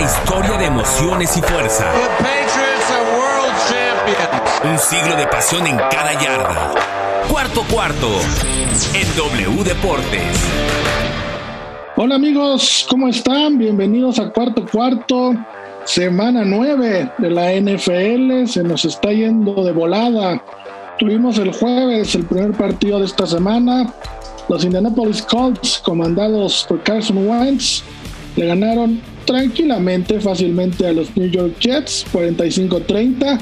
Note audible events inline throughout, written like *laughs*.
historia de emociones y fuerza. Un siglo de pasión en cada yarda. Cuarto cuarto en W Deportes. Hola amigos, ¿cómo están? Bienvenidos a Cuarto Cuarto, semana 9 de la NFL. Se nos está yendo de volada. Tuvimos el jueves el primer partido de esta semana. Los Indianapolis Colts, comandados por Carson Wentz, le ganaron tranquilamente, fácilmente a los New York Jets, 45-30.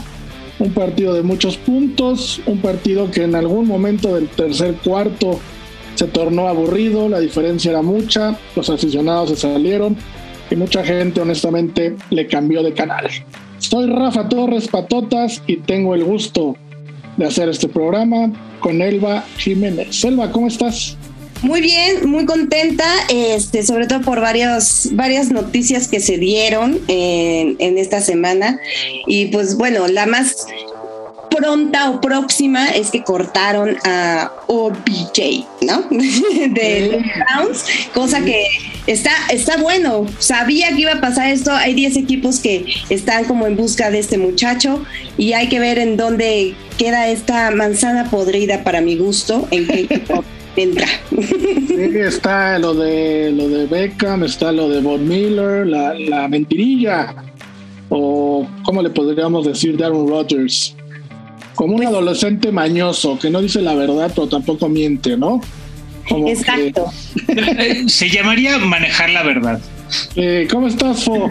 Un partido de muchos puntos, un partido que en algún momento del tercer cuarto se tornó aburrido, la diferencia era mucha, los aficionados se salieron y mucha gente honestamente le cambió de canal. Soy Rafa Torres Patotas y tengo el gusto de hacer este programa con Elba Jiménez. Elba, ¿cómo estás? Muy bien, muy contenta, este, sobre todo por varias, varias noticias que se dieron en, en esta semana. Y pues bueno, la más pronta o próxima es que cortaron a OBJ, ¿no? *laughs* de Browns, cosa que está, está bueno. Sabía que iba a pasar esto. Hay 10 equipos que están como en busca de este muchacho y hay que ver en dónde queda esta manzana podrida para mi gusto, en qué equipo *laughs* entra. Sí, *laughs* está lo de lo de Beckham, está lo de Bob Miller, la, la mentirilla, o ¿cómo le podríamos decir de Aaron Rodgers? Como un adolescente mañoso que no dice la verdad, pero tampoco miente, ¿no? Como que- *laughs* Exacto. Se llamaría manejar la verdad. Eh, ¿Cómo estás, Fo?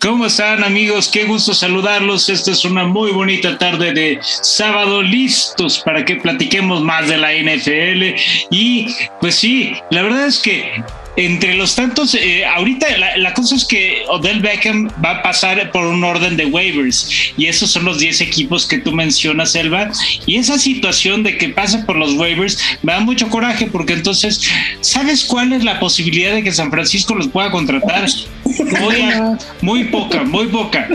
¿Cómo están amigos? Qué gusto saludarlos. Esta es una muy bonita tarde de sábado, listos para que platiquemos más de la NFL. Y pues sí, la verdad es que entre los tantos, eh, ahorita la, la cosa es que Odell Beckham va a pasar por un orden de waivers y esos son los 10 equipos que tú mencionas, Elba. Y esa situación de que pase por los waivers me da mucho coraje porque entonces, ¿sabes cuál es la posibilidad de que San Francisco los pueda contratar? *laughs* Muy, muy poca, muy poca.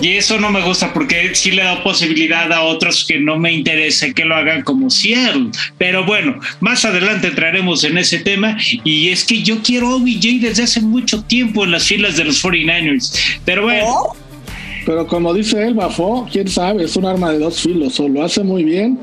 Y eso no me gusta porque sí le da posibilidad a otros que no me interesa que lo hagan como Seattle. Pero bueno, más adelante entraremos en ese tema. Y es que yo quiero OBJ desde hace mucho tiempo en las filas de los 49ers. Pero bueno, ¿Oh? Pero como dice Elba, Fo, quién sabe, es un arma de dos filos, o lo hace muy bien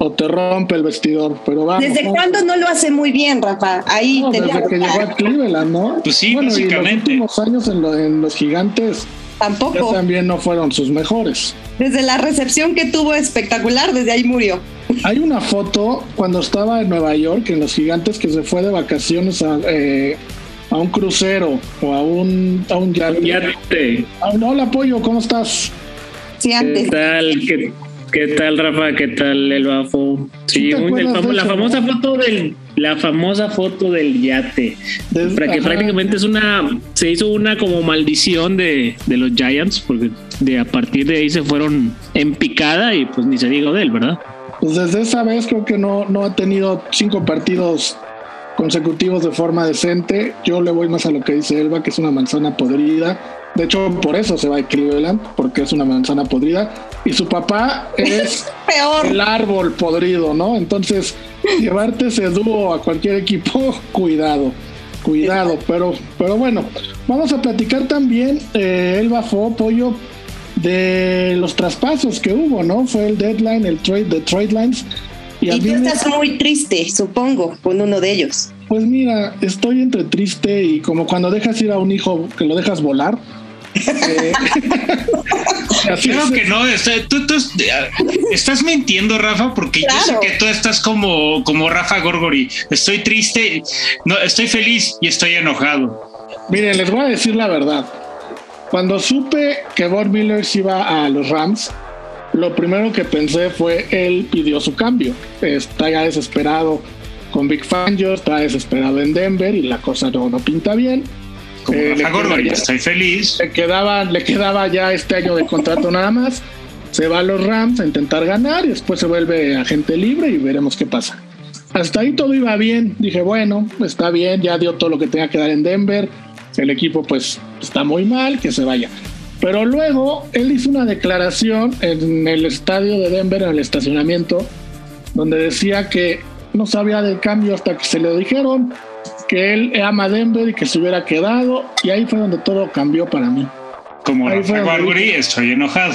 o te rompe el vestidor. Pero vamos. ¿Desde ¿no? cuándo no lo hace muy bien, Rafa? Ahí No, te desde que llegó a Cleveland, ¿no? Pues sí, bueno, básicamente. Y los últimos años en, lo- en los gigantes Tampoco. también no fueron sus mejores. Desde la recepción que tuvo espectacular, desde ahí murió. Hay una foto cuando estaba en Nueva York, en los gigantes, que se fue de vacaciones a, eh, a un crucero o a un, a un yate. Yate. Ah, no, hola, Pollo, ¿cómo estás? Sí, ¿Qué antes. tal? ¿Qué, qué tal, Rafa? ¿Qué tal el bafo? Sí, ¿Sí te muy- el famo- la famosa foto del la famosa foto del yate. Para que ajá. prácticamente es una se hizo una como maldición de, de los Giants porque de a partir de ahí se fueron en picada y pues ni se diga de él, ¿verdad? Pues desde esa vez creo que no, no ha tenido cinco partidos consecutivos de forma decente. Yo le voy más a lo que dice Elba, que es una manzana podrida. De hecho, por eso se va a Cleveland, porque es una manzana podrida. Y su papá es *laughs* Peor. el árbol podrido, ¿no? Entonces, llevarte ese dúo a cualquier equipo, *laughs* cuidado, cuidado. Pero, pero bueno, vamos a platicar también, eh, Elba Fo, Pollo, de los traspasos que hubo, ¿no? Fue el deadline, el trade, de trade lines. Y tú me- estás muy triste, supongo, con uno de ellos. pues mira, estoy entre triste y como cuando dejas ir a un hijo que lo dejas volar. Eh, *laughs* así creo es. que no. está- tú, tú es- estás mintiendo, Rafa, porque yo sé que tú estás como, como Rafa Gorgori. Estoy triste, no, estoy feliz y estoy enojado. Miren, les voy a decir la verdad. Cuando supe que Von Miller se iba a los Rams, lo primero que pensé fue él pidió su cambio. Está ya desesperado con Big Fangio, está desesperado en Denver y la cosa no, no pinta bien. Como Eh, Rafa queda- estoy feliz. le quedaba, le quedaba ya este año de contrato nada más. Se va a los Rams a intentar ganar y después se vuelve agente libre y veremos qué pasa. Hasta ahí todo iba bien. Dije, bueno, está bien, ya dio todo lo que tenía que dar en Denver. El equipo pues está muy mal, que se vaya. Pero luego él hizo una declaración en el estadio de Denver, en el estacionamiento, donde decía que no sabía del cambio hasta que se lo dijeron. que él ama Denver y que se hubiera quedado, y ahí fue donde todo cambió para mí. Como estoy enojado.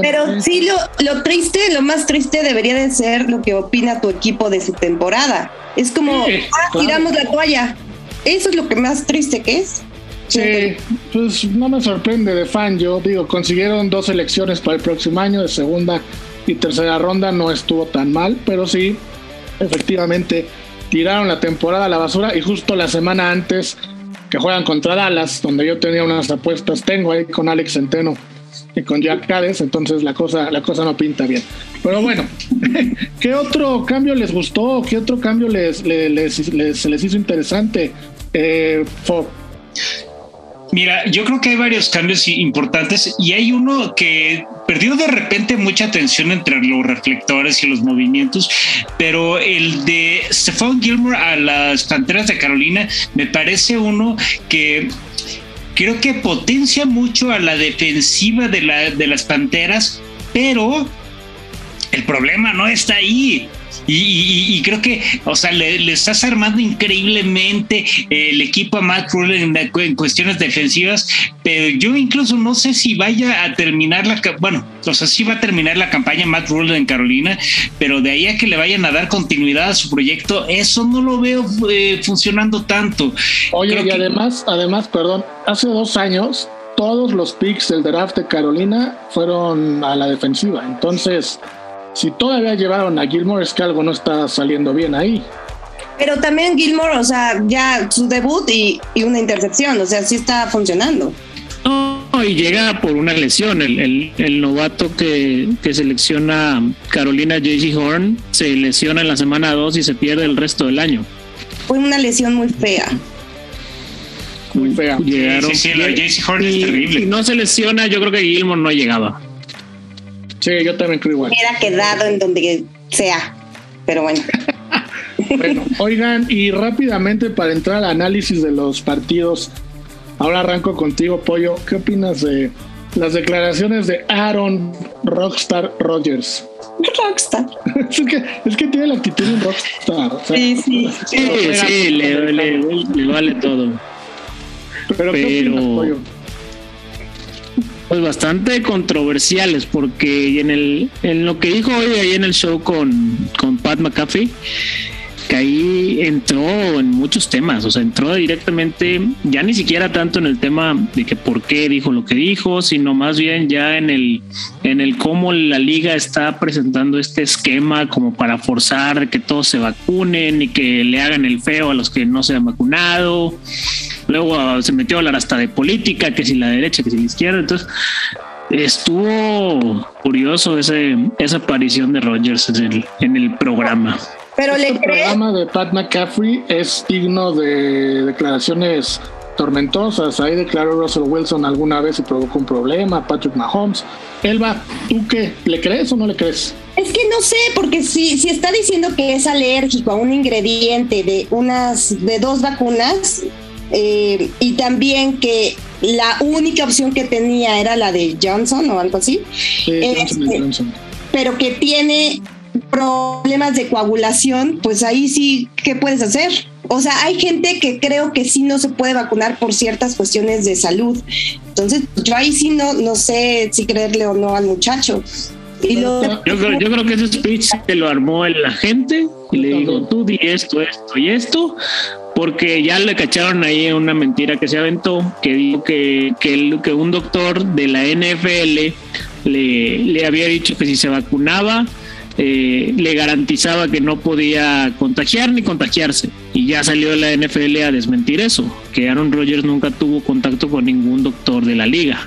Pero sí, lo, lo, triste, lo más triste debería de ser lo que opina tu equipo de su temporada. Es como, ah, tiramos la toalla. Eso es lo que más triste que es. Sí, pues no me sorprende de fan. Yo digo, consiguieron dos elecciones para el próximo año de segunda y tercera ronda. No estuvo tan mal, pero sí, efectivamente, tiraron la temporada a la basura y justo la semana antes que juegan contra Dallas, donde yo tenía unas apuestas, tengo ahí con Alex Centeno y con Jack Cades, entonces la cosa, la cosa no pinta bien. Pero bueno, *laughs* ¿qué otro cambio les gustó? ¿Qué otro cambio les, se les hizo interesante? Eh, Mira, yo creo que hay varios cambios importantes y hay uno que perdió de repente mucha atención entre los reflectores y los movimientos, pero el de Stephon Gilmore a las Panteras de Carolina me parece uno que creo que potencia mucho a la defensiva de, la, de las Panteras, pero el problema no está ahí. Y, creo que, o sea, le, estás armando increíblemente el equipo a Matt Rule en, cuestiones defensivas, pero yo incluso no sé si vaya a terminar la, bueno, o sea, sí va a terminar la campaña Matt Rule en Carolina, pero de ahí a que le vayan a dar continuidad a su proyecto, eso no lo veo eh, funcionando tanto. Oye, y además, además, perdón, hace dos años todos los picks del draft de Carolina fueron a la defensiva, entonces si todavía llevaron a Gilmore es que algo no está saliendo bien ahí. Pero también Gilmore, o sea, ya su debut y, una intercepción, o sea, sí está funcionando. No, y llega por una lesión. El, novato que, selecciona Carolina JC Horn se lesiona en la semana 2 y se pierde el resto del año. Fue una lesión muy fea. Muy fea. sí, sí, Horn es terrible. Si no se lesiona, yo creo que Gilmore no llegaba. Sí, yo también creo igual. Hubiera quedado en donde sea, pero bueno. *laughs* bueno, oigan, y rápidamente para entrar al análisis de los partidos, ahora arranco contigo, Pollo. ¿Qué opinas de las declaraciones de Aaron Rockstar Rogers? Rockstar. *laughs* es, que, es que tiene la actitud de un rockstar. sí, sí. Sí, sí, le, le, vale todo. Pero, ¿qué opinas, Pollo? Pues bastante controversiales porque en el en lo que dijo hoy ahí en el show con, con Pat McAfee que ahí entró en muchos temas, o sea, entró directamente, ya ni siquiera tanto en el tema de que por qué dijo lo que dijo, sino más bien ya en el, en el cómo la liga está presentando este esquema como para forzar que todos se vacunen y que le hagan el feo a los que no se han vacunado. Luego se metió a hablar hasta de política, que si la derecha, que si la izquierda. Entonces, estuvo curioso ese, esa aparición de Rogers en el, en el programa. Pero el programa de Pat McCaffrey es digno de declaraciones tormentosas. Ahí declaró Russell Wilson alguna vez y provocó un problema. Patrick Mahomes. Elba, ¿tú qué? ¿Le crees o no le crees? Es que no sé, porque si, si está diciendo que es alérgico a un ingrediente de unas de dos vacunas, eh, y también que la única opción que tenía era la de Johnson o algo así. Este, pero que tiene problemas de coagulación, pues ahí sí, ¿qué puedes hacer? O sea, hay gente que creo que sí no se puede vacunar por ciertas cuestiones de salud. Entonces, yo ahí sí no, no sé si creerle o no al muchacho. Y yo, creo, yo creo que ese speech que lo armó el agente y le digo, tú di esto, esto y esto, porque ya le cacharon ahí una mentira que se aventó, que dijo que, que, un doctor de la NFL le, le había dicho que si se vacunaba, eh, le garantizaba que no podía contagiar ni contagiarse. Y ya salió la NFL a desmentir eso, que Aaron Rodgers nunca tuvo contacto con ningún doctor de la liga.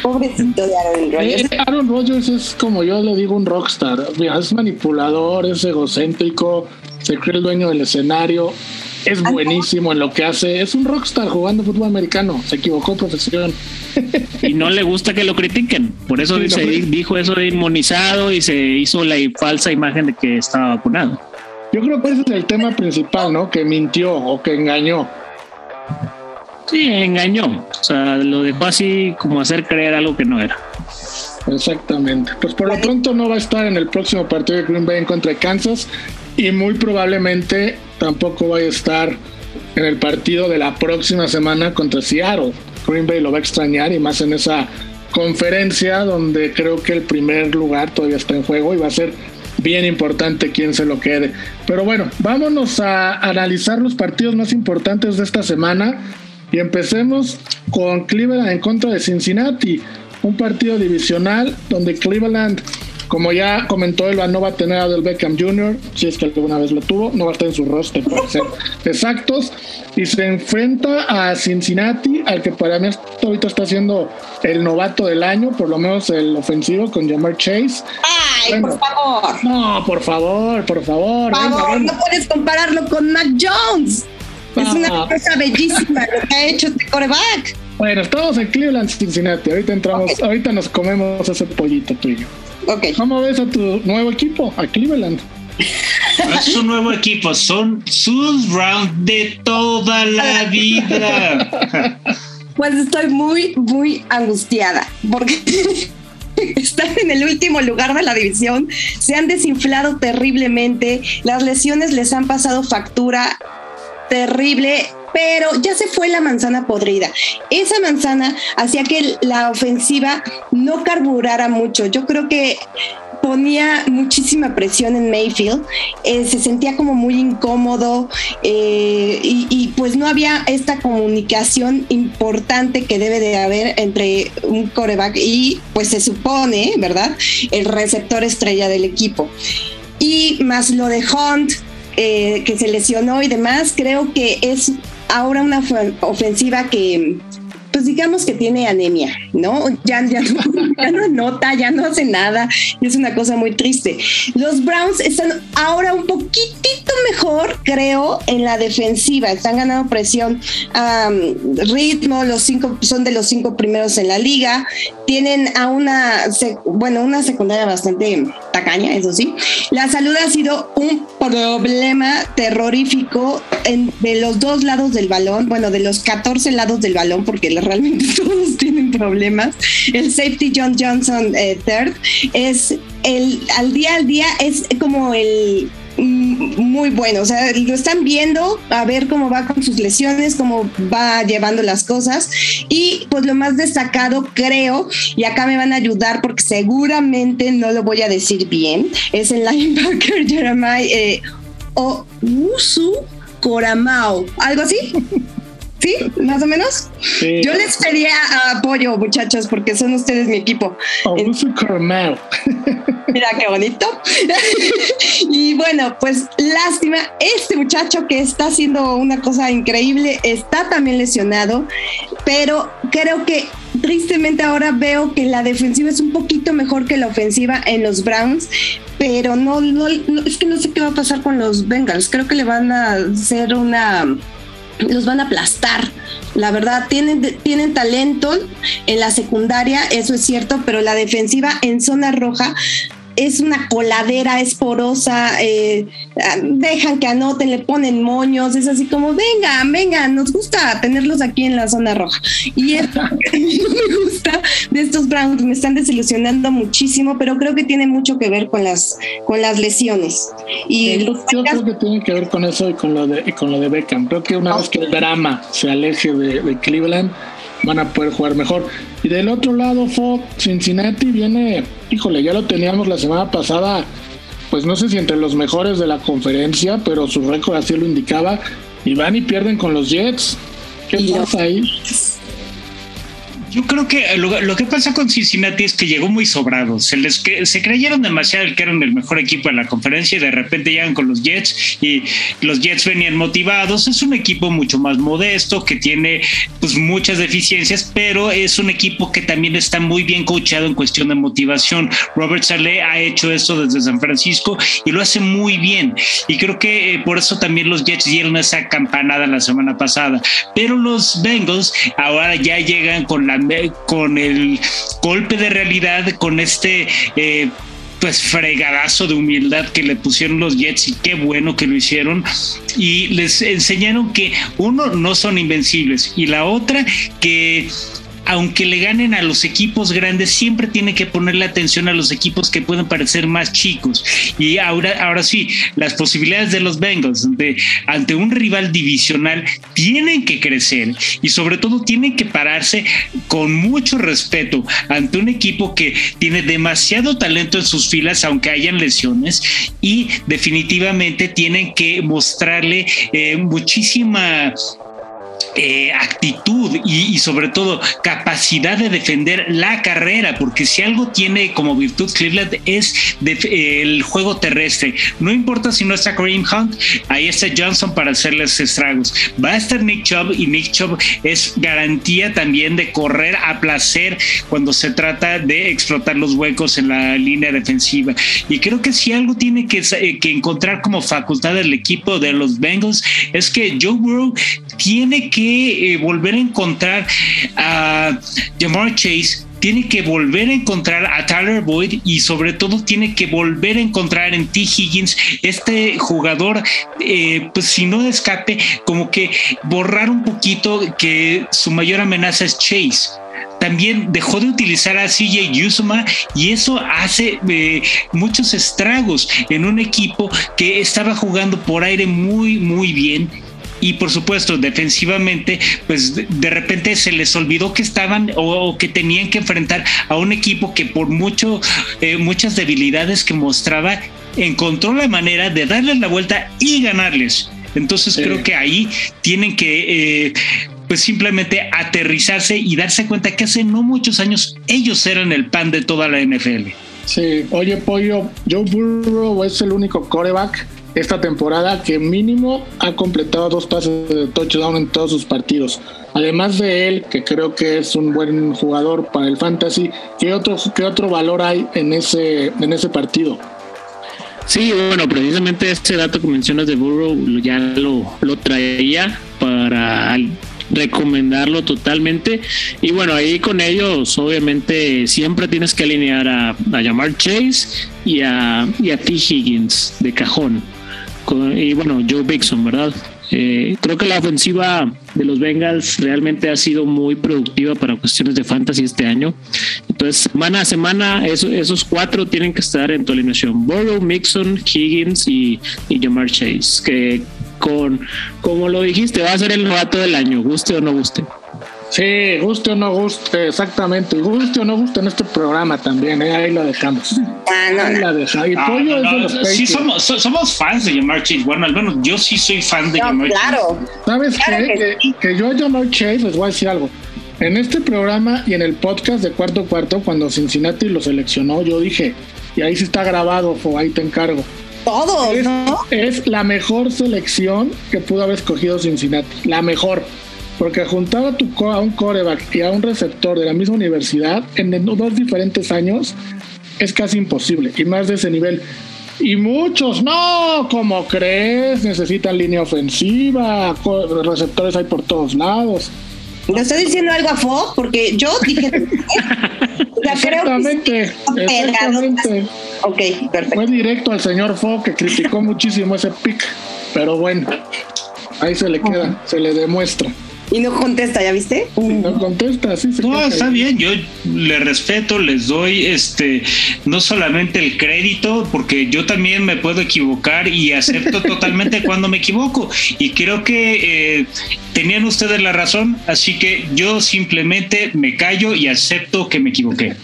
Pobrecito de Aaron Rodgers. Eh, Aaron Rodgers es como yo le digo un rockstar. Es manipulador, es egocéntrico, se cree el dueño del escenario es buenísimo en lo que hace. Es un rockstar jugando fútbol americano. Se equivocó profesión. Y no le gusta que lo critiquen. Por eso dijo eso de inmunizado y se hizo la falsa imagen de que estaba vacunado. Yo creo que ese es el tema principal, ¿no? Que mintió o que engañó. Sí, engañó. O sea, lo dejó así como hacer creer algo que no era. Exactamente. Pues por lo pronto no va a estar en el próximo partido de Green Bay en contra de Kansas y muy probablemente tampoco vaya a estar en el partido de la próxima semana contra Seattle. Green Bay lo va a extrañar y más en esa conferencia donde creo que el primer lugar todavía está en juego y va a ser bien importante quién se lo quede. Pero bueno, vámonos a analizar los partidos más importantes de esta semana y empecemos con Cleveland en contra de Cincinnati, un partido divisional donde Cleveland como ya comentó Elba, no va a tener a Del Beckham Jr., si es que alguna vez lo tuvo, no va a estar en su roster para ser *laughs* exactos. Y se enfrenta a Cincinnati, al que para mí ahorita está siendo el novato del año, por lo menos el ofensivo con Jamar Chase. ¡Ay, por favor! No, por favor, por favor. Por favor, no puedes compararlo con Mac Jones. Es una cosa bellísima lo que ha hecho este coreback. Bueno, estamos en Cleveland, Cincinnati. Ahorita entramos, ahorita nos comemos ese pollito tuyo. ¿Cómo ves a tu nuevo equipo, a Cleveland? No es su nuevo equipo, son sus rounds de toda la vida. Pues estoy muy, muy angustiada porque *laughs* están en el último lugar de la división, se han desinflado terriblemente, las lesiones les han pasado factura terrible pero ya se fue la manzana podrida. Esa manzana hacía que la ofensiva no carburara mucho. Yo creo que ponía muchísima presión en Mayfield, eh, se sentía como muy incómodo eh, y, pues no había esta comunicación importante que debe de haber entre un coreback y pues se supone, ¿verdad? El receptor estrella del equipo. Y más lo de Hunt, eh, que se lesionó y demás, creo que es ahora una ofensiva que pues digamos que tiene anemia, ¿no? Ya, ya, no, *laughs* anota, ya no hace nada, es una cosa muy triste. Los Browns están ahora un poquitito mejor, creo, en la defensiva, están ganando presión, ritmo, los cinco son de los cinco primeros en la liga, tienen a una, bueno, una secundaria bastante tacaña, eso sí. La salud ha sido un problema terrorífico en, de los dos lados del balón, bueno, de los 14 lados del balón, porque la realmente *laughs* todos tienen problemas. El safety John Johnson eh, third es el al día al día es como el mm, muy bueno, o sea, lo están viendo a ver cómo va con sus lesiones, cómo va llevando las cosas y pues lo más destacado creo, y acá me van a ayudar porque seguramente no lo voy a decir bien, es el *laughs* linebacker Jeremiah eh, o Usu Coramao, algo así. ¿Sí? ¿Más o menos? Yo les pedía apoyo, muchachos, porque son ustedes mi equipo. *laughs* Mira qué bonito. *laughs* y bueno, pues lástima, este muchacho que está haciendo una cosa increíble está también lesionado, pero creo que tristemente ahora veo que la defensiva es un poquito mejor que la ofensiva en los Browns, pero no, no, es que no sé qué va a pasar con los Bengals. Creo que le van a hacer una los van a aplastar. La verdad, tienen, tienen talento en la secundaria, eso es cierto, pero la defensiva en zona roja es una coladera, es porosa, eh, dejan que anoten, le ponen moños, es así como, venga, venga, nos gusta tenerlos aquí en la zona roja. Y *laughs* es que me gusta de estos Browns, me están desilusionando muchísimo, pero creo que tiene mucho que ver con las, con las lesiones. Y yo creo que tiene que ver con eso y con lo de, con lo de Beckham. Creo que una vez que el drama se aleje de Cleveland, van a poder jugar mejor. Y del otro lado, Cincinnati viene, híjole, ya lo teníamos la semana pasada, pues no sé si entre los mejores de la conferencia, pero su récord así lo indicaba. Y van y pierden con los Jets. ¿Qué pasa ahí? Yo creo que lo, que pasa con Cincinnati es que llegó muy sobrado. Se les se creyeron demasiado que eran el mejor equipo de la conferencia y de repente llegan con los Jets y los Jets venían motivados. Es un equipo mucho más modesto que tiene pues muchas deficiencias, pero es un equipo que también está muy bien coachado en cuestión de motivación. Robert Saleh ha hecho eso desde San Francisco y lo hace muy bien. Y creo que eh, por eso también los Jets dieron esa campanada la semana pasada. Pero los Bengals ahora ya llegan con la con el golpe de realidad, con este eh, pues fregadazo de humildad que le pusieron los Jets y qué bueno que lo hicieron. Y les enseñaron que uno no son invencibles y la otra que aunque le ganen a los equipos grandes, siempre tiene que ponerle atención a los equipos que pueden parecer más chicos. Y ahora, ahora sí, las posibilidades de los Bengals ante un rival divisional tienen que crecer y sobre todo tienen que pararse con mucho respeto ante un equipo que tiene demasiado talento en sus filas, aunque hayan lesiones, y definitivamente tienen que mostrarle eh, muchísima eh, actitud y, sobre todo capacidad de defender la carrera, porque si algo tiene como virtud Cleveland es el juego terrestre. No importa si no está Kareem Hunt, ahí está Johnson para hacerles estragos. Va a estar Nick Chubb y Nick Chubb es garantía también de correr a placer cuando se trata de explotar los huecos en la línea defensiva. Y creo que si algo tiene que, eh, que encontrar como facultad del equipo de los Bengals es que Joe Burrow tiene que eh, volver a encontrar a Jamar Chase, tiene que volver a encontrar a Tyler Boyd y sobre todo tiene que volver a encontrar en T. Higgins este jugador, eh, pues si no escape, como que borrar un poquito que su mayor amenaza es Chase también dejó de utilizar a CJ Yusuma y eso hace eh, muchos estragos en un equipo que estaba jugando por aire muy, muy bien y por supuesto defensivamente pues de, repente se les olvidó que estaban o, que tenían que enfrentar a un equipo que por mucho eh, muchas debilidades que mostraba encontró la manera de darles la vuelta y ganarles. Entonces creo que ahí tienen que eh, pues simplemente aterrizarse y darse cuenta que hace no muchos años ellos eran el pan de toda la NFL. Sí, oye Pollo, Joe Burrow es el único coreback esta temporada que mínimo ha completado dos pases de touchdown en todos sus partidos. Además de él, que creo que es un buen jugador para el fantasy, ¿qué otro, qué otro valor hay en ese, en ese partido? Sí, bueno, precisamente este dato que mencionas de Burrow ya lo, lo traía para recomendarlo totalmente. Y bueno, ahí con ellos, obviamente, siempre tienes que alinear a, a Jamar Chase y a, y a T. Higgins de cajón y bueno, Joe Bixon, ¿verdad? Eh, creo que la ofensiva de los Bengals realmente ha sido muy productiva para cuestiones de fantasy este año. Entonces, semana a semana, esos cuatro tienen que estar en tu alineación: Burrow, Mixon, Higgins y, y Jamar Chase. Que con, como lo dijiste, va a ser el novato del año, guste o no guste. Sí, guste o no guste, exactamente. Guste o no guste en este programa también, ¿eh? ahí lo dejamos. Ah, no, ahí la dejamos. Y Pollo es de los Sí, somos, somos fans de Jamar Chase. Bueno, al menos yo sí soy fan de Jamar claro. Chase. ¿Sabes qué? Que, que, yo a Jamar Chase les voy a decir algo. En este programa y en el podcast de Cuarto Cuarto, cuando Cincinnati lo seleccionó, yo dije, y ahí sí está grabado, o ahí te encargo. Todo, es, ¿no? Es la mejor selección que pudo haber escogido Cincinnati. La mejor. Porque juntar a, tu, a un coreback y a un receptor de la misma universidad en dos diferentes años es casi imposible, y más de ese nivel. Y muchos, no, como crees, necesitan línea ofensiva, receptores hay por todos lados. ¿Le estoy diciendo algo a Fo? Porque yo dije. *laughs* exactamente, exactamente. Ok, perfecto. Fue directo al señor Fo que criticó muchísimo ese pick, pero bueno, ahí se le queda, se le demuestra. Y no contesta, ¿ya viste? No contesta, sí. no, está bien, yo le respeto, les doy este, no solamente el crédito, porque yo también me puedo equivocar y acepto *laughs* totalmente cuando me equivoco. Y creo que eh, tenían ustedes la razón, así que yo simplemente me callo y acepto que me equivoqué.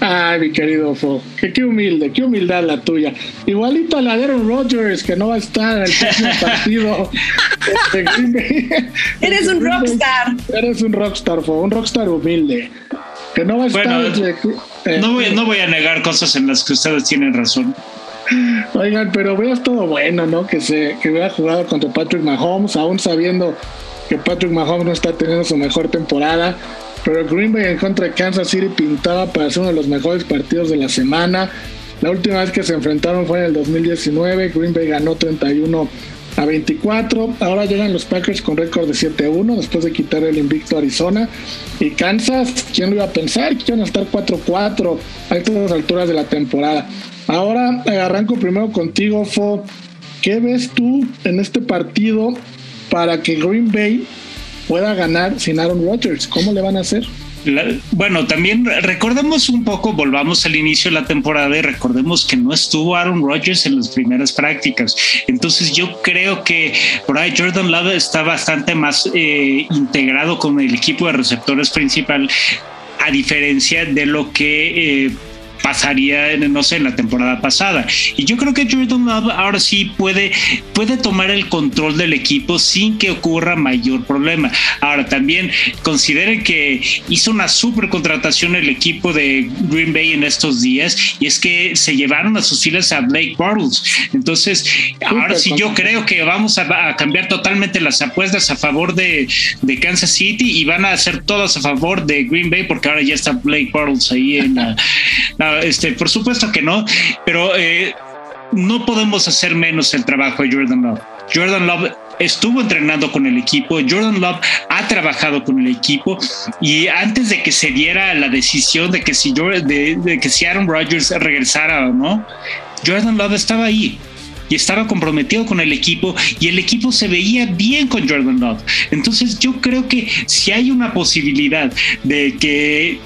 Ay, mi querido Fo, qué, humilde, qué humildad la tuya. Igualito a la de Aaron Rodgers, que no va a estar en el próximo *laughs* partido. Eres un rockstar. Eres un rockstar, Fo, un rockstar humilde. Que no va a estar. Eh, no, voy, no voy a negar cosas en las que ustedes tienen razón. Oigan, pero veas todo bueno, ¿no? Que se que hubiera jugado contra Patrick Mahomes, aún sabiendo que Patrick Mahomes no está teniendo su mejor temporada pero Green Bay en contra Kansas City pintaba para ser uno de los mejores partidos de la semana. La última vez que se enfrentaron fue en el 2019. Green Bay ganó 31 a 24. Ahora llegan los Packers con récord de 7-1 después de quitar el invicto a Arizona. Y Kansas, ¿quién lo iba a pensar? Que iban a estar 4-4 a estas alturas de la temporada. Ahora arranco primero contigo, Fo. ¿Qué ves tú en este partido para que Green Bay pueda ganar sin Aaron Rodgers. ¿Cómo le van a hacer? bueno, también recordemos un poco, volvamos al inicio de la temporada y recordemos que no estuvo Aaron Rodgers en las primeras prácticas. Entonces yo creo que por ahí Jordan Love está bastante más eh, integrado con el equipo de receptores principal a diferencia de lo que eh, pasaría, no sé, en la temporada pasada. Y yo creo que Jordan Love ahora sí puede, puede tomar el control del equipo sin que ocurra mayor problema. Ahora también consideren que hizo una super contratación el equipo de Green Bay en estos días y es que se llevaron a sus filas a Blake Bortles. Entonces, ahora sí yo creo que vamos a, cambiar totalmente las apuestas a favor de, de, Kansas City y van a hacer todas a favor de Green Bay porque ahora ya está Blake Bortles ahí en la este, por supuesto que no, pero eh, no podemos hacer menos el trabajo de Jordan Love. Jordan Love estuvo entrenando con el equipo, Jordan Love ha trabajado con el equipo y antes de que se diera la decisión de que si, de, que si Aaron Rodgers regresara o no, Jordan Love estaba ahí y estaba comprometido con el equipo y el equipo se veía bien con Jordan Love. Entonces yo creo que si hay una posibilidad de que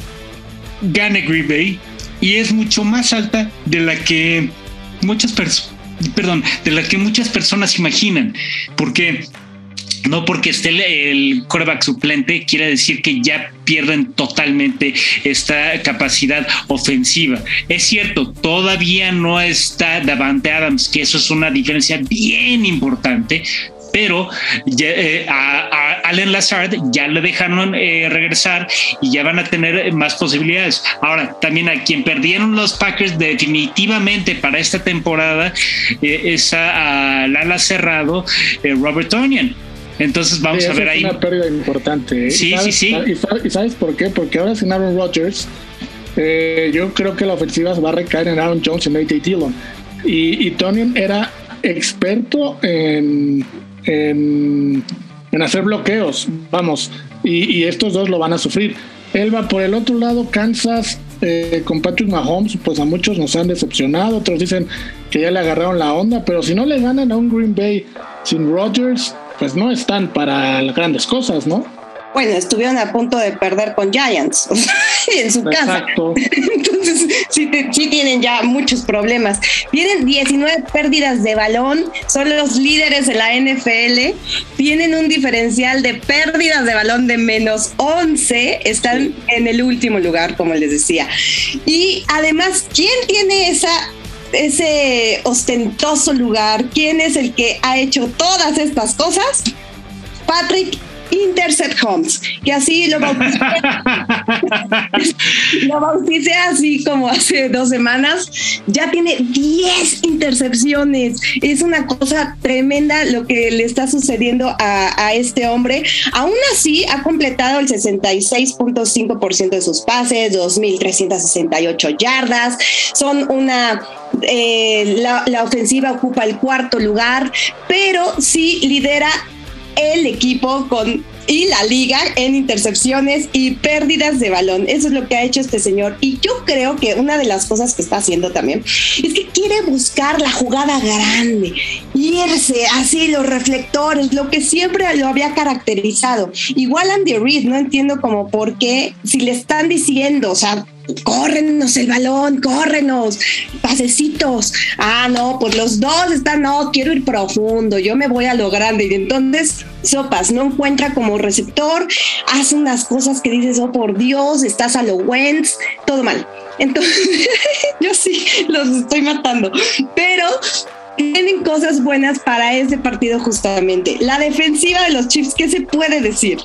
gane Green Bay, y es mucho más alta de la que muchas personas, perdón, de la que muchas personas imaginan, porque no porque esté el coreback suplente quiere decir que ya pierden totalmente esta capacidad ofensiva. Es cierto, todavía no está Davante Adams, que eso es una diferencia bien importante, pero eh, a, Allen Lazard ya le dejaron eh, regresar y ya van a tener más posibilidades. Ahora, también a quien perdieron los Packers definitivamente para esta temporada eh, es al ala cerrado Robert Tonian. Entonces vamos a ver ahí. Es una pérdida importante. Sí, sí, sí. ¿Y sabes por qué? Porque ahora sin Aaron Rodgers, yo creo que la ofensiva va a recaer en Aaron Jones y Nate Dillon. Y, y era experto en en, hacer bloqueos, vamos, y, estos dos lo van a sufrir. Él va por el otro lado, Kansas eh, con Patrick Mahomes, pues a muchos nos han decepcionado, otros dicen que ya le agarraron la onda, pero si no le ganan a un Green Bay sin Rodgers, pues no están para grandes cosas, ¿no? Bueno, estuvieron a punto de perder con Giants *laughs* en su casa. *laughs* Entonces, sí, tienen ya muchos problemas. Tienen 19 pérdidas de balón, son los líderes de la NFL, tienen un diferencial de pérdidas de balón de menos 11, están en el último lugar, como les decía. Y además, ¿quién tiene esa ese ostentoso lugar? ¿Quién es el que ha hecho todas estas cosas? Patrick Intercept Homes, que así lo bauticé, *laughs* lo bauticé así como hace dos semanas, ya tiene 10 intercepciones. Es una cosa tremenda lo que le está sucediendo a, a este hombre. Aún así, ha completado el 66.5% de sus pases, 2.368 yardas. Son una eh, la, la, ofensiva ocupa el cuarto lugar, pero sí lidera el equipo con y la liga en intercepciones y pérdidas de balón. Eso es lo que ha hecho este señor. Y yo creo que una de las cosas que está haciendo también es que quiere buscar la jugada grande, irse así los reflectores, lo que siempre lo había caracterizado. Igual Andy Reid, no entiendo como por qué, si le están diciendo, o sea, córrenos el balón, córrenos, pasecitos. Ah, no, pues los dos están, no, quiero ir profundo, yo me voy a lo grande. Y entonces, sopas, no encuentra como receptor, hace unas cosas que dices, oh por Dios, estás a lo Wentz, todo mal. Entonces, *laughs* yo sí los estoy matando, pero tienen cosas buenas para ese partido justamente. La defensiva de los Chiefs, ¿qué se puede decir?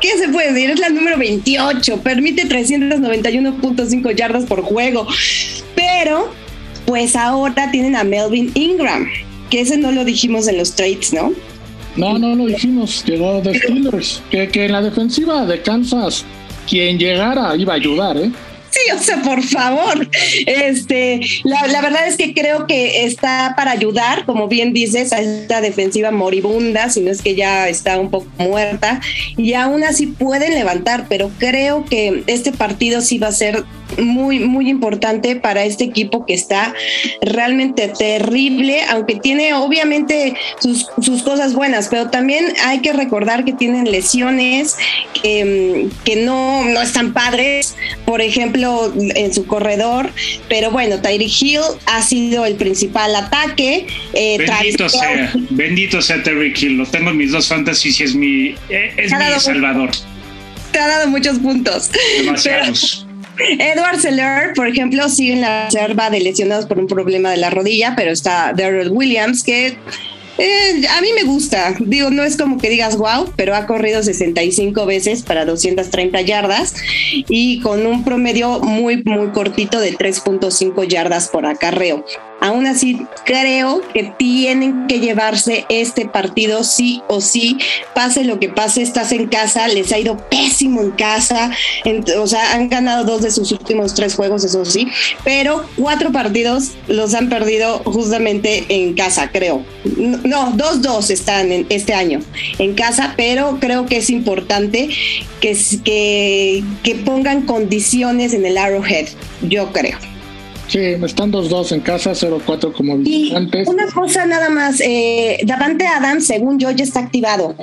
¿Qué se puede decir? Es la número 28, permite 391.5 yardas por juego, pero pues ahora tienen a Melvin Ingram, que ese no lo dijimos en los trades, ¿no? No, no lo dijimos, llegó de Steelers, que, que en la defensiva de Kansas, quien llegara iba a ayudar, ¿eh? Sí, o sea, por favor. Este, la, la, verdad es que creo que está para ayudar, como bien dices, a esta defensiva moribunda, si no es que ya está un poco muerta, y aún así pueden levantar, pero creo que este partido sí va a ser muy, muy importante para este equipo que está realmente terrible, aunque tiene obviamente sus, sus cosas buenas, pero también hay que recordar que tienen lesiones que, que no, no están padres, por ejemplo, en su corredor, pero bueno, Tyree Hill ha sido el principal ataque. Eh, bendito sea, bendito sea Tyree Hill, lo tengo en mis dos fantasies y es mi, eh, es mi salvador. Te ha dado muchos puntos. Demasiados. Edward Seller, por ejemplo, sigue en la reserva de lesionados por un problema de la rodilla, pero está Daryl Williams, que eh, a mí me gusta. Digo, no es como que digas wow, pero ha corrido 65 veces para 230 yardas y con un promedio muy, muy cortito de 3.5 yardas por acarreo. Aún así, creo que tienen que llevarse este partido sí o sí, pase lo que pase, estás en casa, les ha ido pésimo en casa, o sea, han ganado dos de sus últimos tres juegos, eso sí, pero cuatro partidos los han perdido justamente en casa, creo. No, dos, dos están en este año en casa, pero creo que es importante que, que, que pongan condiciones en el Arrowhead, yo creo. Sí, están 2-2 en casa, 0-4 como visitantes. una cosa nada más, eh, Davante Adams, según yo, ya está activado.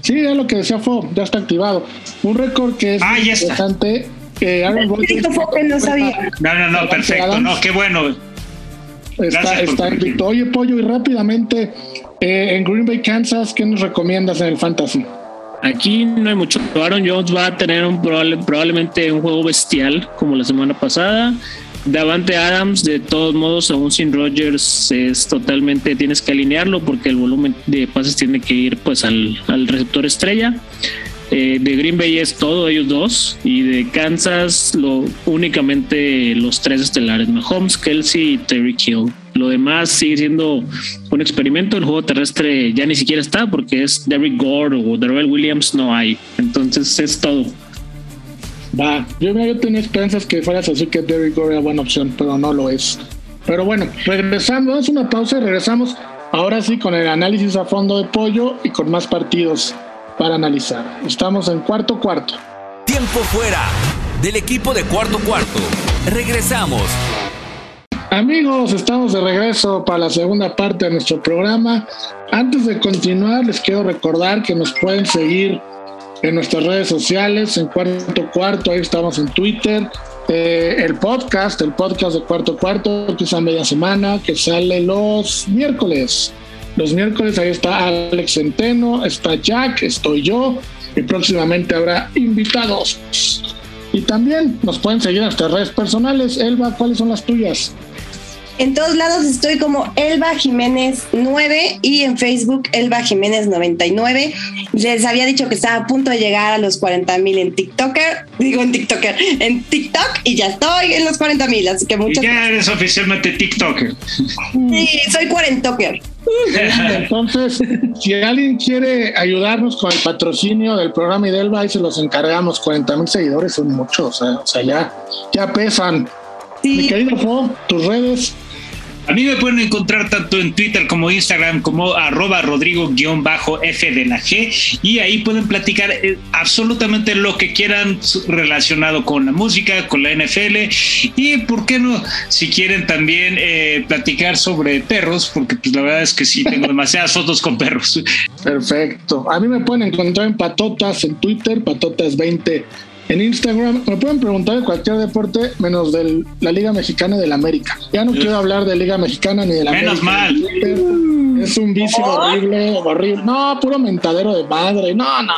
Sí, es lo que decía Fo, ya está activado. Un récord que es ah, interesante. Eh, Aaron no, sabía. no, no, no, perfecto, no, qué bueno. Está, está invicto. Oye, Pollo, y rápidamente, eh, en Green Bay, Kansas, ¿qué nos recomiendas en el Fantasy? Aquí no hay mucho. Aaron Jones va a tener un probablemente un juego bestial como la semana pasada. Davante Adams, de todos modos, aún sin Rogers, es totalmente, tienes que alinearlo porque el volumen de pases tiene que ir pues al, receptor estrella. Eh, de Green Bay es todo, ellos dos. Y de Kansas, lo únicamente los tres estelares: Mahomes, Kelsey y Terry Hill. Lo demás sigue siendo un experimento. El juego terrestre ya ni siquiera está porque es Derrick Gore o Darrell Williams, no hay. Entonces es todo. Va, yo, yo tenía esperanzas que fueras así que Derrick Gore era buena opción, pero no lo es. Pero bueno, regresamos, vamos una pausa y regresamos ahora sí con el análisis a fondo de pollo y con más partidos para analizar. Estamos en cuarto cuarto. Tiempo fuera del equipo de cuarto cuarto. Regresamos. Amigos, estamos de regreso para la segunda parte de nuestro programa. Antes de continuar, les quiero recordar que nos pueden seguir en nuestras redes sociales, en Cuarto Cuarto, ahí estamos en Twitter. Eh, el podcast, el podcast de Cuarto Cuarto, que a media semana, que sale los miércoles. Los miércoles ahí está Alex Centeno, está Jack, estoy yo, y próximamente habrá invitados. Y también nos pueden seguir en nuestras redes personales. Elba, ¿cuáles son las tuyas? En todos lados estoy como Elba Jiménez 9 y en Facebook Elba Jiménez 99. Les había dicho que estaba a punto de llegar a los 40 mil en TikToker, digo en TikToker, en TikTok y ya estoy en los 40 mil, así que muchas Ya eres oficialmente TikToker. Sí, soy cuarentoker. Entonces, si alguien quiere ayudarnos con el patrocinio del programa y Elba, ahí se los encargamos. 40 mil seguidores son muchos, o sea, ya, ya pesan. Mi querido Fo, tus redes. A mí me pueden encontrar tanto en Twitter como Instagram como arroba rodrigo-f la G y ahí pueden platicar eh, absolutamente lo que quieran relacionado con la música, con la NFL y por qué no, si quieren también eh, platicar sobre perros, porque pues la verdad es que sí tengo demasiadas fotos con perros. Perfecto. A mí me pueden encontrar en Patotas en Twitter, Patotas20 en Instagram me pueden preguntar de cualquier deporte menos de la Liga Mexicana del América. Ya no quiero hablar de Liga Mexicana ni de la Menos mal. Es un vicio horrible, horrible. No, puro mentadero de madre. No, no.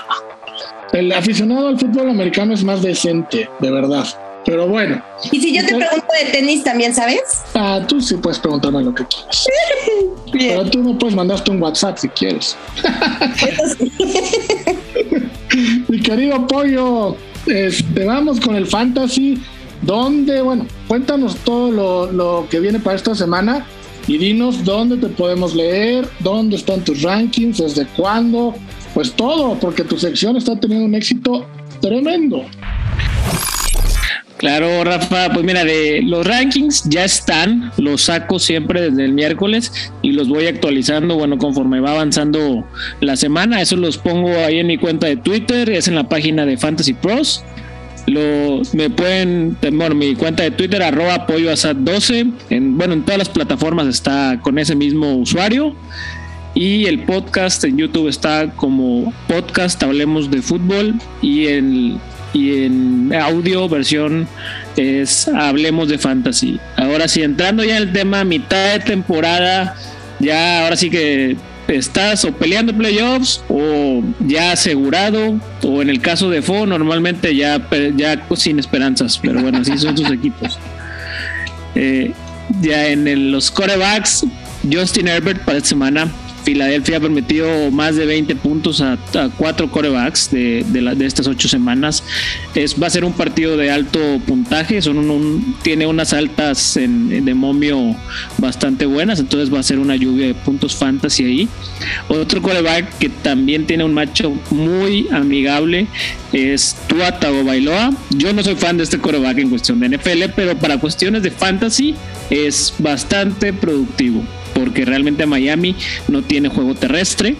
El aficionado al fútbol americano es más decente, de verdad. Pero bueno. Y si yo te pregunto de tenis también, ¿sabes? Ah, tú sí puedes preguntarme lo que quieras. *laughs* Pero tú no puedes mandarte un WhatsApp si quieres. *laughs* Mi querido Pollo, este, vamos con el fantasy, donde, bueno, cuéntanos todo lo, lo, que viene para esta semana y dinos dónde te podemos leer, dónde están tus rankings, desde cuándo, pues todo, porque tu sección está teniendo un éxito tremendo. Claro, Rafa, pues mira, de los rankings ya están, los saco siempre desde el miércoles y los voy actualizando, bueno, conforme va avanzando la semana, eso los pongo ahí en mi cuenta de Twitter, es en la página de Fantasy Pros. Lo, me pueden, bueno, mi cuenta de Twitter, arroba apoyo 12, en, bueno, en todas las plataformas está con ese mismo usuario. Y el podcast en YouTube está como podcast Hablemos de Fútbol y en y en audio versión es Hablemos de Fantasy. Ahora sí, entrando ya en el tema mitad de temporada, ya ahora sí que estás o peleando playoffs o ya asegurado o en el caso de Fo normalmente ya, ya sin esperanzas, pero bueno, así son sus *laughs* equipos. Eh, ya en los corebacks, Justin Herbert para esta semana Filadelfia ha permitido más de 20 puntos a, cuatro corebacks de, de, estas ocho semanas. Es, va a ser un partido de alto puntaje, son un, tiene unas altas en, de momio bastante buenas, entonces va a ser una lluvia de puntos fantasy ahí. Otro coreback que también tiene un macho muy amigable es Tua Tagovailoa. Yo no soy fan de este coreback en cuestión de NFL, pero para cuestiones de fantasy es bastante productivo porque realmente Miami no tiene juego terrestre.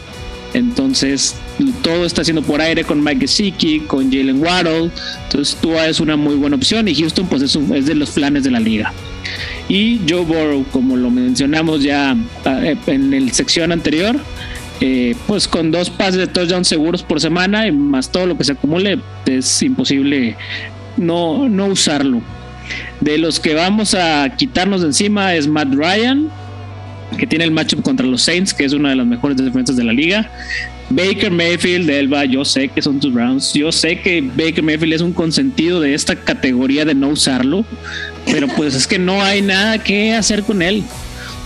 Entonces, todo está haciendo por aire con Mike Gesicki, con Jalen Waddle. Entonces, Tua es una muy buena opción y Houston, pues, es, es de los planes de la liga. Y Joe Burrow, como lo mencionamos ya ah, eh, en el sección anterior, eh, pues con dos pases de touchdown seguros por semana y más todo lo que se acumule, es imposible no, no usarlo. De los que vamos a quitarnos de encima es Matt Ryan, que tiene el matchup contra los Saints, que es una de las mejores defensas de la liga. Baker Mayfield de Elba, yo sé que son tus Browns, yo sé que Baker Mayfield es un consentido de esta categoría de no usarlo, pero pues es que no hay nada que hacer con él.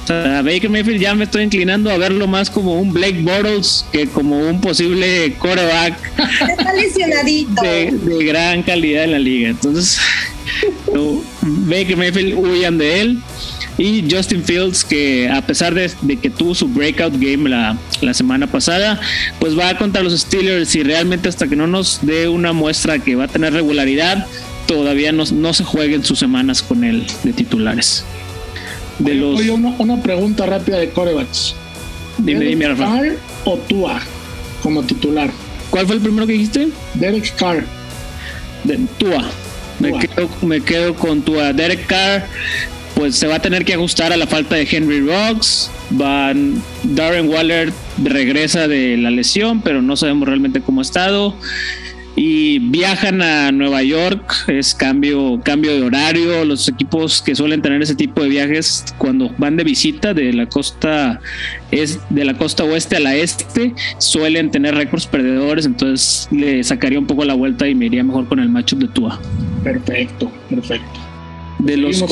O sea, Baker Mayfield ya me estoy inclinando a verlo más como un Blake Bortles que como un posible quarterback. Está lesionadito. De, gran calidad en la liga. Entonces, Baker Mayfield huyan de él. Y Justin Fields, que a pesar de, que tuvo su breakout game la, la, semana pasada, pues va contra los Steelers y realmente hasta que no nos dé una muestra que va a tener regularidad, todavía no, no se jueguen sus semanas con él de titulares. De los... una, pregunta rápida de corebacks. Dime, dime, Rafa. Carr o Tua como titular? ¿Cuál fue el primero que dijiste? Derek Carr. De, Tua. Me quedo, me quedo, con Tua. Derek Carr pues se va a tener que ajustar a la falta de Henry Rocks. Van Darren Waller regresa de la lesión, pero no sabemos realmente cómo ha estado. Y viajan a Nueva York, es cambio, cambio de horario. Los equipos que suelen tener ese tipo de viajes cuando van de visita de la costa es de la costa oeste a la este, suelen tener récords perdedores, entonces le sacaría un poco la vuelta y me iría mejor con el matchup de Tua. Perfecto, perfecto de los,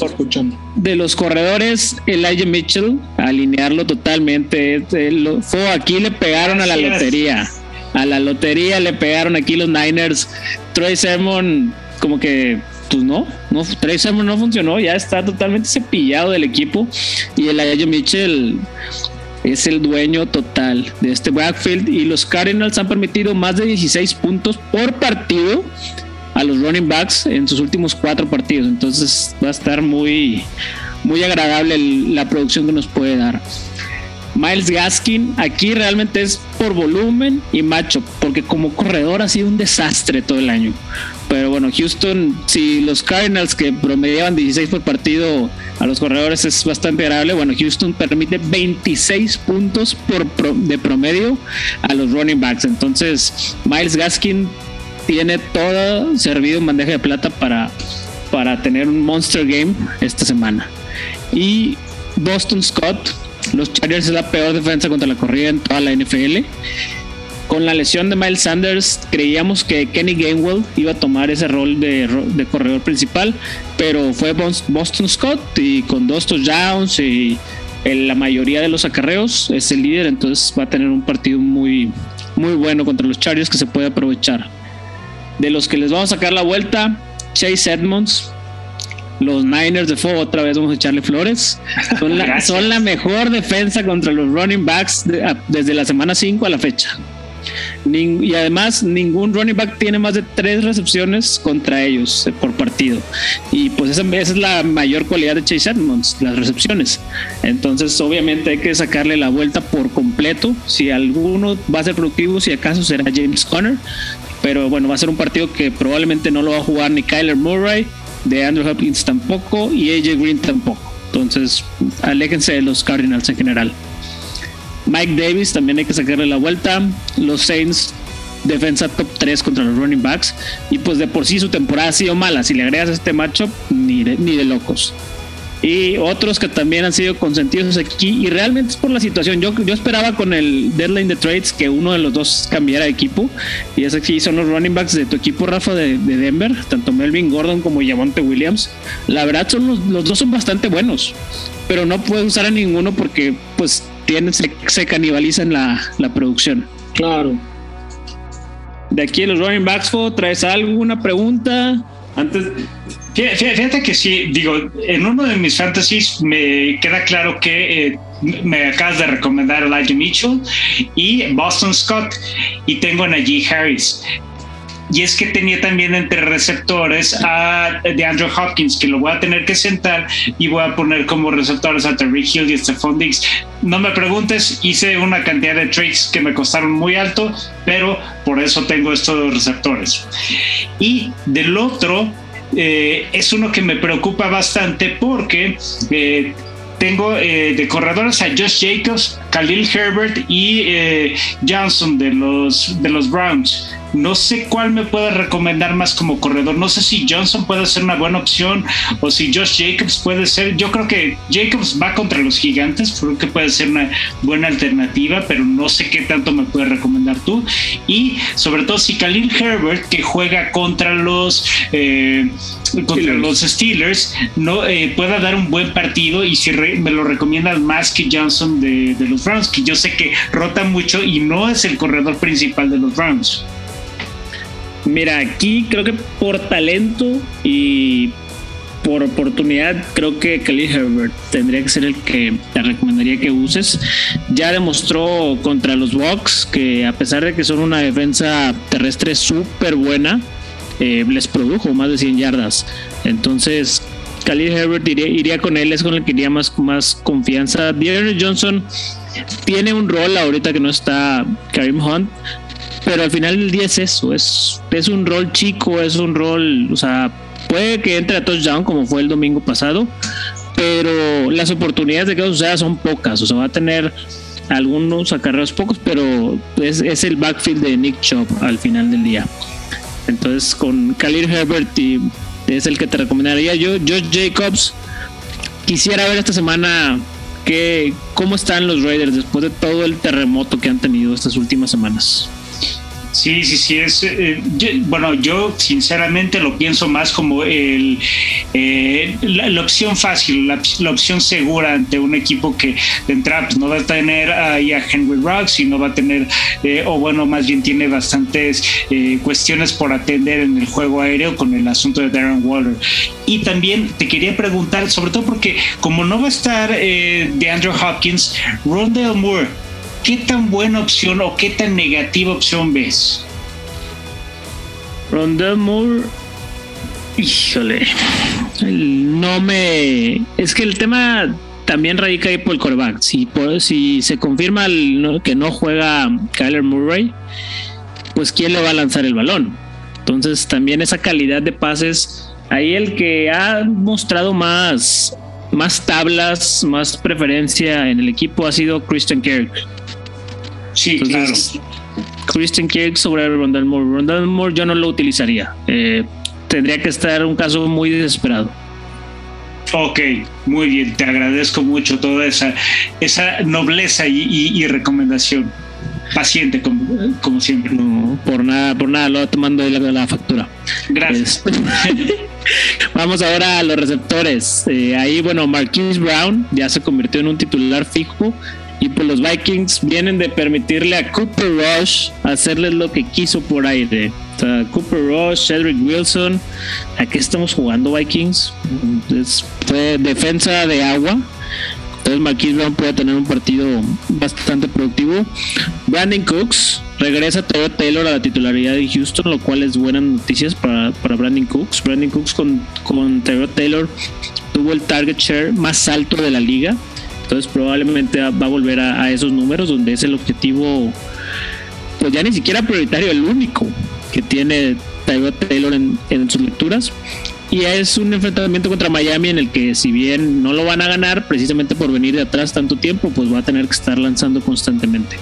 de los corredores, Elijah Mitchell, alinearlo totalmente. fue aquí le pegaron a la lotería. A la lotería le pegaron aquí los Niners. Troy Sermon, como que, pues no, no, Troy Sermon no funcionó, ya está totalmente cepillado del equipo. Y Elijah Mitchell es el dueño total de este backfield. Y los Cardinals han permitido más de 16 puntos por partido a los running backs en sus últimos cuatro partidos. Entonces va a estar muy, muy agradable la producción que nos puede dar. Miles Gaskin aquí realmente es por volumen y macho, porque como corredor ha sido un desastre todo el año. Pero bueno, Houston, si los Cardinals que promediaban 16 por partido a los corredores es bastante agradable, bueno, Houston permite 26 puntos por de promedio a los running backs. Entonces, Miles Gaskin tiene todo servido en bandeja de plata para, para tener un Monster Game esta semana. Y Boston Scott, los Chargers es la peor defensa contra la corrida en toda la NFL. Con la lesión de Miles Sanders, creíamos que Kenny Gainwell iba a tomar ese rol de, de corredor principal, pero fue Boston Scott y con dos touchdowns y en la mayoría de los acarreos es el líder, entonces va a tener un partido muy, muy bueno contra los Chargers que se puede aprovechar. De los que les vamos a sacar la vuelta, Chase Edmonds, los Niners de Fuego, otra vez vamos a echarle flores. Son la, *laughs* son la mejor defensa contra los running backs desde la semana 5 a la fecha. y además ningún running back tiene más de tres recepciones contra ellos eh, por partido. Y pues esa, esa, es la mayor cualidad de Chase Edmonds, las recepciones. Entonces obviamente hay que sacarle la vuelta por completo. Si alguno va a ser productivo, si acaso será James Conner. Pero bueno, va a ser un partido que probablemente no lo va a jugar ni Kyler Murray, de Andrew Hopkins tampoco y AJ Green tampoco. Entonces, aléjense de los Cardinals en general. Mike Davis también hay que sacarle la vuelta. Los Saints, defensa top 3 contra los running backs. Y pues de por sí su temporada ha sido mala. Si le agregas este matchup, ni ni de locos y otros que también han sido consentidos aquí y realmente es por la situación. Yo, yo esperaba con el deadline de trades que uno de los dos cambiara de equipo y es aquí son los running backs de tu equipo Rafa de, Denver, tanto Melvin Gordon como Javonte Williams. La verdad son los, dos son bastante buenos, pero no puedes usar a ninguno porque pues tienen, se, se canibalizan la, la producción. Claro. De aquí los running backs, ¿traes alguna pregunta? Antes, Fíjate que sí, digo, en uno de mis fantasies me queda claro que eh, me acabas de recomendar Elijah Mitchell y Boston Scott y tengo a Najee Harris. Y es que tenía también entre receptores a de Andrew Hopkins, que lo voy a tener que sentar y voy a poner como receptores a Terry Hill y a Stephon Diggs. No me preguntes, hice una cantidad de trades que me costaron muy alto, pero por eso tengo estos receptores. Y del otro, eh, es uno que me preocupa bastante porque eh, tengo eh, de corredores a Josh Jacobs, Khalil Herbert y Johnson de los, de los Browns. No sé cuál me puede recomendar más como corredor. No sé si Johnson puede ser una buena opción o si Josh Jacobs puede ser. Yo creo que Jacobs va contra los gigantes, creo que puede ser una buena alternativa, pero no sé qué tanto me puede recomendar tú. Y sobre todo si Khalil Herbert, que juega contra los eh, contra los Steelers, no eh, pueda dar un buen partido y si me lo recomiendas más que Johnson de, de los Browns, que yo sé que rota mucho y no es el corredor principal de los Browns. Mira, aquí creo que por talento y por oportunidad, creo que Khalil Herbert tendría que ser el que te recomendaría que uses. Ya demostró contra los Bucks que a pesar de que son una defensa terrestre súper buena, eh, les produjo más de 100 yardas. Entonces, Khalil Herbert iría, con él, es con el que iría más, más confianza. Dearne Johnson tiene un rol ahorita que no está Karim Hunt, pero al final del día es eso, es, es un rol chico, es un rol, o sea, puede que entre a touchdown como fue el domingo pasado, pero las oportunidades de que eso suceda son pocas, o sea, va a tener algunos acarreos pocos, pero es, es el backfield de Nick Chop al final del día. Entonces con Khalil Herbert y es el que te recomendaría yo, Josh Jacobs. Quisiera ver esta semana que, cómo están los Raiders después de todo el terremoto que han tenido estas últimas semanas. Sí, sí, sí, es, eh, bueno, yo sinceramente lo pienso más como el, eh, la, opción fácil, la, opción segura ante un equipo que de entrada pues, no va a tener ahí a Henry Rocks y no va a tener, eh, o bueno, más bien tiene bastantes cuestiones por atender en el juego aéreo con el asunto de Darren Waller. Y también te quería preguntar, sobre todo porque como no va a estar de Andrew Hopkins, Rondell Moore, ¿qué tan buena opción o qué tan negativa opción ves? Rondell Moore, híjole, no me. Es que el tema también radica ahí por el coreback. Si, si se confirma que no juega Kyler Murray, pues ¿quién le va a lanzar el balón? Entonces también esa calidad de pases, ahí el que ha mostrado más, más tablas, más preferencia en el equipo ha sido Christian Kirk. Sí, claro. Christian Kirk sobre Rondell Moore. Rondell Moore yo no lo utilizaría. Eh, tendría que estar un caso muy desesperado. Ok, muy bien, te agradezco mucho toda esa, esa nobleza y, recomendación. Paciente, como, como, siempre. No, por nada, por nada, lo te mando la, la factura. Gracias. *laughs* Vamos ahora a los receptores. Eh, ahí, bueno, Marquise Brown ya se convirtió en un titular fijo y pues los Vikings vienen de permitirle a Cooper Rush hacerles lo que quiso por aire. O sea, Cooper Rush, Cedric Wilson. ¿A qué estamos jugando Vikings? Es, fue defensa de agua. Entonces Marquis Brown puede tener un partido bastante productivo. Brandon Cooks regresa a Taylor a la titularidad de Houston, lo cual es buenas noticias para, Brandon Cooks. Brandon Cooks con, con Taylor tuvo el target share más alto de la liga. Entonces probablemente va a volver a, esos números donde es el objetivo, pues ya ni siquiera prioritario, el único que tiene Taylor en, en sus lecturas. Y es un enfrentamiento contra Miami en el que si bien no lo van a ganar precisamente por venir de atrás tanto tiempo, pues va a tener que estar lanzando constantemente.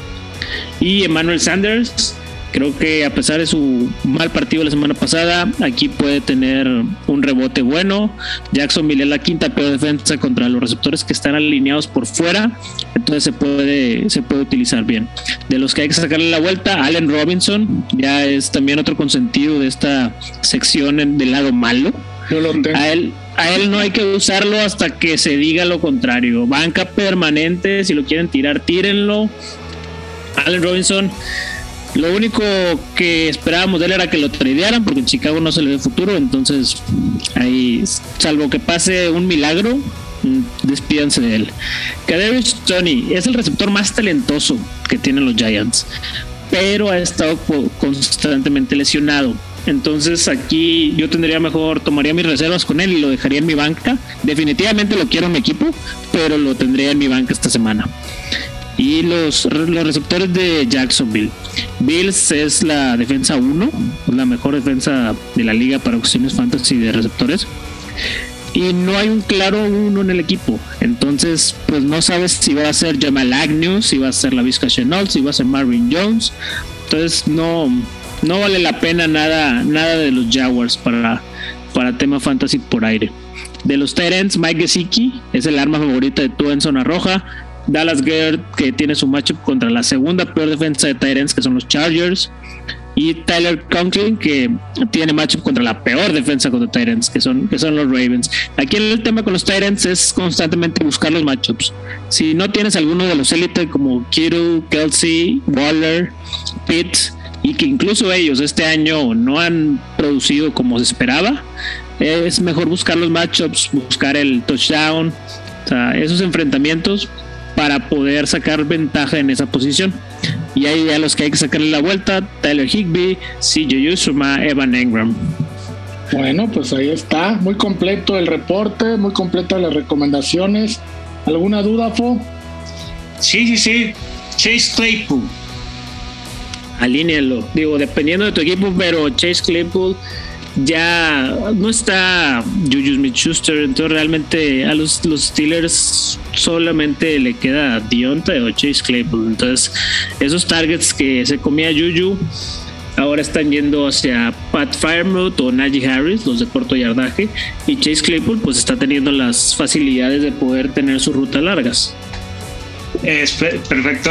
Y Emmanuel Sanders, creo que a pesar de su mal partido la semana pasada, aquí puede tener un rebote bueno. Jacksonville es la quinta peor defensa contra los receptores que están alineados por fuera, entonces se puede, se puede utilizar bien. De los que hay que sacarle la vuelta, Allen Robinson ya es también otro consentido de esta sección del lado malo. A él, a él no hay que usarlo hasta que se diga lo contrario. Banca permanente, si lo quieren tirar, tírenlo. Allen Robinson, lo único que esperábamos de él era que lo tradearan, porque en Chicago no se le ve futuro. Entonces, ahí, salvo que pase un milagro, mm, despídanse de él. Kadarius Tony es el receptor más talentoso que tienen los Giants, pero ha estado constantemente lesionado. Entonces aquí yo tendría mejor, tomaría mis reservas con él y lo dejaría en mi banca. Definitivamente lo quiero en mi equipo, pero lo tendría en mi banca esta semana. Y los, los receptores de Jacksonville. Bills es la defensa 1, la mejor defensa de la liga para opciones fantasy de receptores. Y no hay un claro uno en el equipo. Entonces, pues no sabes si va a ser Jamal Agnew, si va a ser la Vizca Chenault, si va a ser Marvin Jones. Entonces, no, no vale la pena nada, nada de los Jaguars para, para tema fantasy por aire. De los Tyrants, Mike Gesicki es el arma favorita de tu en zona roja. Dallas Gerd, que tiene su matchup contra la segunda peor defensa de Tyrants, que son los Chargers. Y Tyler Conklin, que tiene matchup contra la peor defensa contra Tyrants, que son, que son los Ravens. Aquí el tema con los Tyrants es constantemente buscar los matchups. Si no tienes alguno de los élite como Kittle, Kelsey, Waller, Pitt, y que incluso ellos este año no han producido como se esperaba, es mejor buscar los matchups, buscar el touchdown, esos enfrentamientos para poder sacar ventaja en esa posición. Y ahí a los que hay que sacarle la vuelta, Tyler Higby, CJ Usuma, Evan Engram. Bueno, pues ahí está, muy completo el reporte, muy completas las recomendaciones. ¿Alguna duda, Fo? Sí, sí, sí. Chase Claypool alínealo. Digo, dependiendo de tu equipo, pero Chase Claypool ya no está Juju Smith Schuster, entonces realmente a los, los Steelers solamente le queda Dionte o Chase Claypool. Entonces, esos targets que se comía Juju ahora están yendo hacia Pat Firemouth o Najee Harris, los de corto yardaje, y Chase Claypool pues está teniendo las facilidades de poder tener sus rutas largas. Es perfecto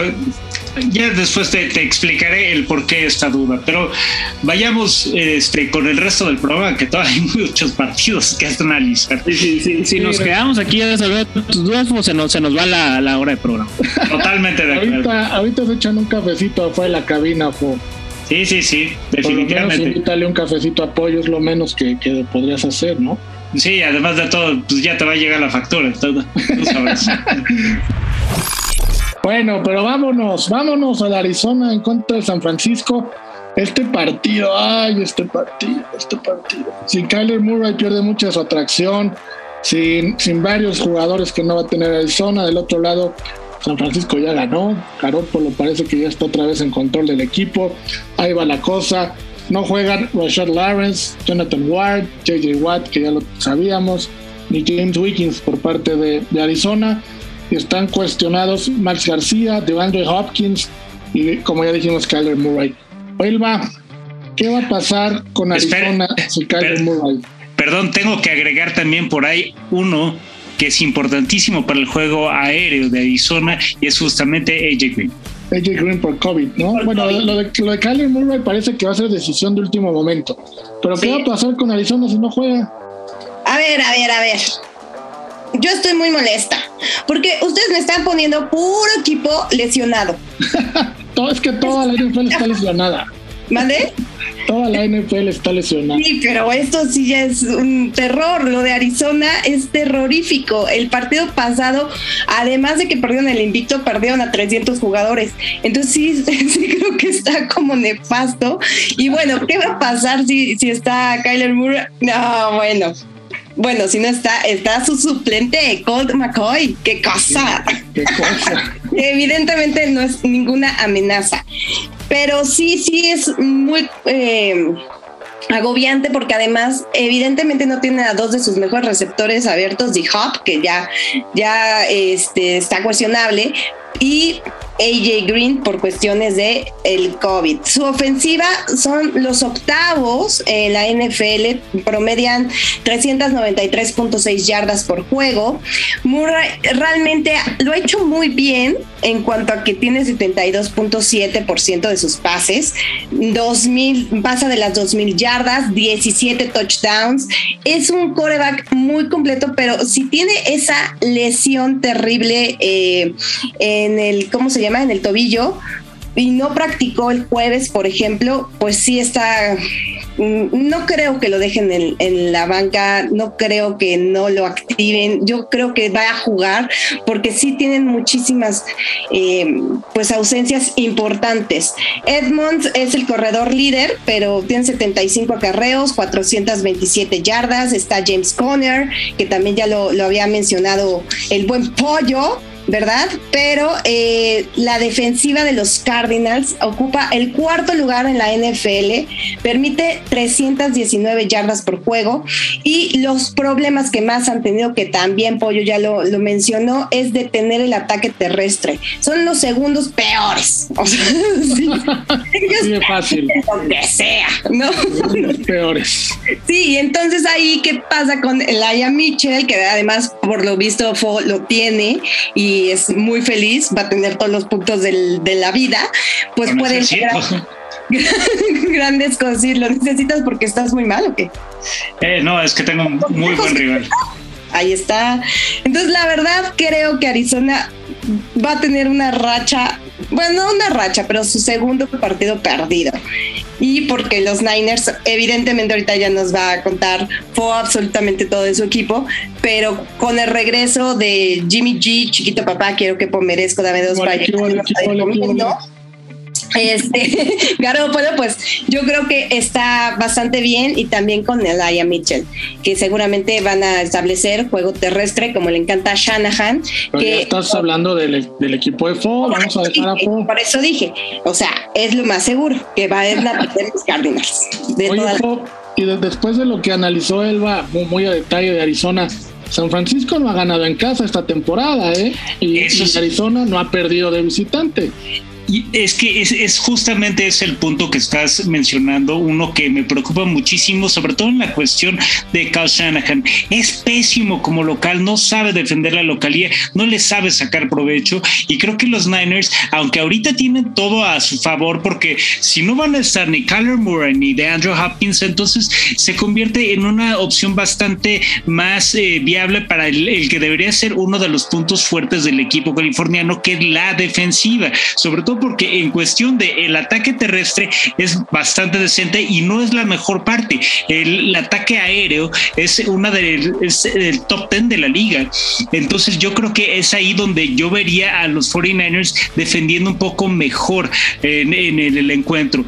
ya después te, explicaré el por qué esta duda, pero vayamos este, con el resto del programa, que todavía hay *laughs* muchos partidos que analizar. si nos quedamos aquí a resolver tus dudas, pues se nos, se nos va la, la hora de programa. Totalmente de acuerdo. Ahorita, ahorita se echan un cafecito afuera de la cabina, Fo. Sí, sí, sí, definitivamente. Por invítale un cafecito a apoyo, es lo menos que, que podrías hacer, ¿no? Sí, además de todo, pues ya te va a llegar la factura, todo, tú sabes. *laughs* Bueno, pero vámonos, vámonos a Arizona en contra de San Francisco. Este partido, ay, este partido, este partido. Sin Kyler Murray pierde mucha su atracción, sin, sin varios jugadores que no va a tener Arizona. Del otro lado, San Francisco ya ganó. Garoppolo parece que ya está otra vez en control del equipo. Ahí va la cosa. No juegan Rashad Lawrence, Jonathan Ward, JJ Watt, que ya lo sabíamos, ni James Wiggins por parte de Arizona están cuestionados Max García, DeAndre Hopkins y como ya dijimos, Kyler Murray. Elba, ¿qué va a pasar con Arizona si Kyler Murray? Perdón, tengo que agregar también por ahí uno que es importantísimo para el juego aéreo de Arizona y es justamente AJ Green. AJ Green por COVID, ¿no? bueno, Lo, de, lo de Kyler Murray parece que va a ser decisión de último momento. Pero ¿qué va a pasar con Arizona si no juega? A ver, a ver, a ver yo estoy muy molesta porque ustedes me están poniendo puro equipo lesionado. *laughs* todo es que toda la NFL está *laughs* lesionada. ¿Vale? Toda la NFL está lesionada. Sí, pero esto sí ya es un terror. Lo de Arizona es terrorífico. El partido pasado, además de que perdieron el invicto, perdieron a 300 jugadores. Entonces sí, *laughs* sí creo que está como nefasto. Y bueno, ¿qué va a pasar si, si está Kyler Moore? No, bueno, bueno, si no está, está su suplente, Colt McCoy. ¡Qué cosa! ¿Qué cosa? *laughs* Evidentemente no es ninguna amenaza. Pero sí, sí es muy eh, agobiante porque además evidentemente no tiene a dos de sus mejores receptores abiertos, de Hop, que ya, ya este, está cuestionable, y AJ Green por cuestiones de el COVID. Su ofensiva son los octavos en la NFL, promedian 393.6 yardas por juego. Murray realmente lo ha hecho muy bien en cuanto a que tiene 72.7% de sus pases, 2000 pasa de las 2000 yardas, 17 touchdowns. Es un coreback muy completo, pero si tiene esa lesión terrible eh, en el ¿cómo se llama? en el tobillo y no practicó el jueves, por ejemplo, pues sí está, mm, no creo que lo dejen en, la banca, no creo que no lo activen, yo creo que va a jugar porque sí tienen muchísimas eh, pues ausencias importantes. Edmonds es el corredor líder, pero tiene 75 acarreos, 427 yardas, está James Conner, que también ya lo, lo había mencionado el buen pollo, ¿verdad? Pero eh, la defensiva de los Cardinals ocupa el cuarto lugar en la NFL, permite 319 yardas por juego y los problemas que más han tenido, que también Pollo ya lo, mencionó, es detener el ataque terrestre. Son los segundos peores. O sea, *laughs* sí, ellos fácil. Lo que sea, ¿no? Los peores. Sí, entonces ahí, ¿qué pasa con Elia Mitchell, que además por lo visto lo tiene y es muy feliz, va a tener todos los puntos del, de la vida, pues puede *laughs* grandes cosas. ¿Lo necesitas porque estás muy mal o qué? Eh, no, es que tengo un muy buen rival. Ahí está. Entonces, la verdad, creo que Arizona va a tener una racha, bueno, no una racha, pero su segundo partido perdido. Y porque los Niners, evidentemente ahorita ya nos va a contar, fue absolutamente todo de su equipo, pero con el regreso de Jimmy G, chiquito papá, quiero que merezco, dame dos para este, *laughs* Garoppolo, pues yo creo que está bastante bien y también con Elia Mitchell, que seguramente van a establecer juego terrestre como le encanta a Shanahan. que, estás hablando del, equipo de Fo, vamos a dejar a Fo. Por eso dije, o sea, es lo más seguro que va a la de los Cardinals. y después de lo que analizó Elba muy a detalle de Arizona, San Francisco no ha ganado en casa esta temporada, ¿eh? Y, y, Arizona no ha perdido de visitante. Y es que es, justamente ese el punto que estás mencionando, uno que me preocupa muchísimo, sobre todo en la cuestión de Kyle Shanahan. Es pésimo como local, no sabe defender la localía, no le sabe sacar provecho. Y creo que los Niners, aunque ahorita tienen todo a su favor, porque si no van a estar ni Kyler Murray ni de Andrew Hopkins, entonces se convierte en una opción bastante más eh, viable para el, el que debería ser uno de los puntos fuertes del equipo californiano, que es la defensiva, sobre todo porque en cuestión de el ataque terrestre es bastante decente y no es la mejor parte. El, ataque aéreo es una del el top 10 de la liga. Entonces yo creo que es ahí donde yo vería a los 49ers defendiendo un poco mejor en, el, encuentro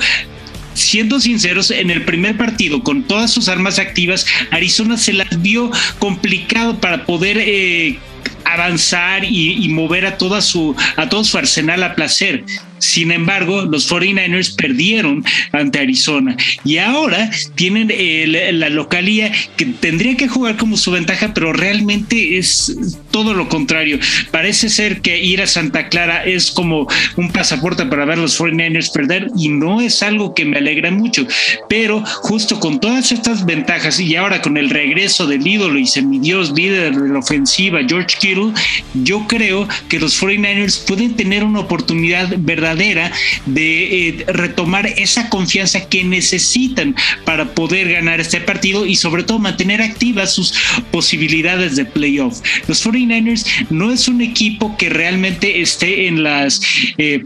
siendo sinceros, en el primer partido, con todas sus armas activas, Arizona se las vio complicado para poder eh, avanzar y, mover a toda su a todo su arsenal a placer. Sin embargo, los 49ers perdieron ante Arizona y ahora tienen eh, la, localía que tendría que jugar como su ventaja, pero realmente es todo lo contrario. Parece ser que ir a Santa Clara es como un pasaporte para ver a los 49ers perder y no es algo que me alegra mucho. Pero justo con todas estas ventajas y ahora con el regreso del ídolo y semidios líder de la ofensiva, George Kittle, yo creo que los 49ers pueden tener una oportunidad verdadera de eh, retomar esa confianza que necesitan para poder ganar este partido y sobre todo mantener activas sus posibilidades de playoff. Los 49ers no es un equipo que realmente esté en las... Eh,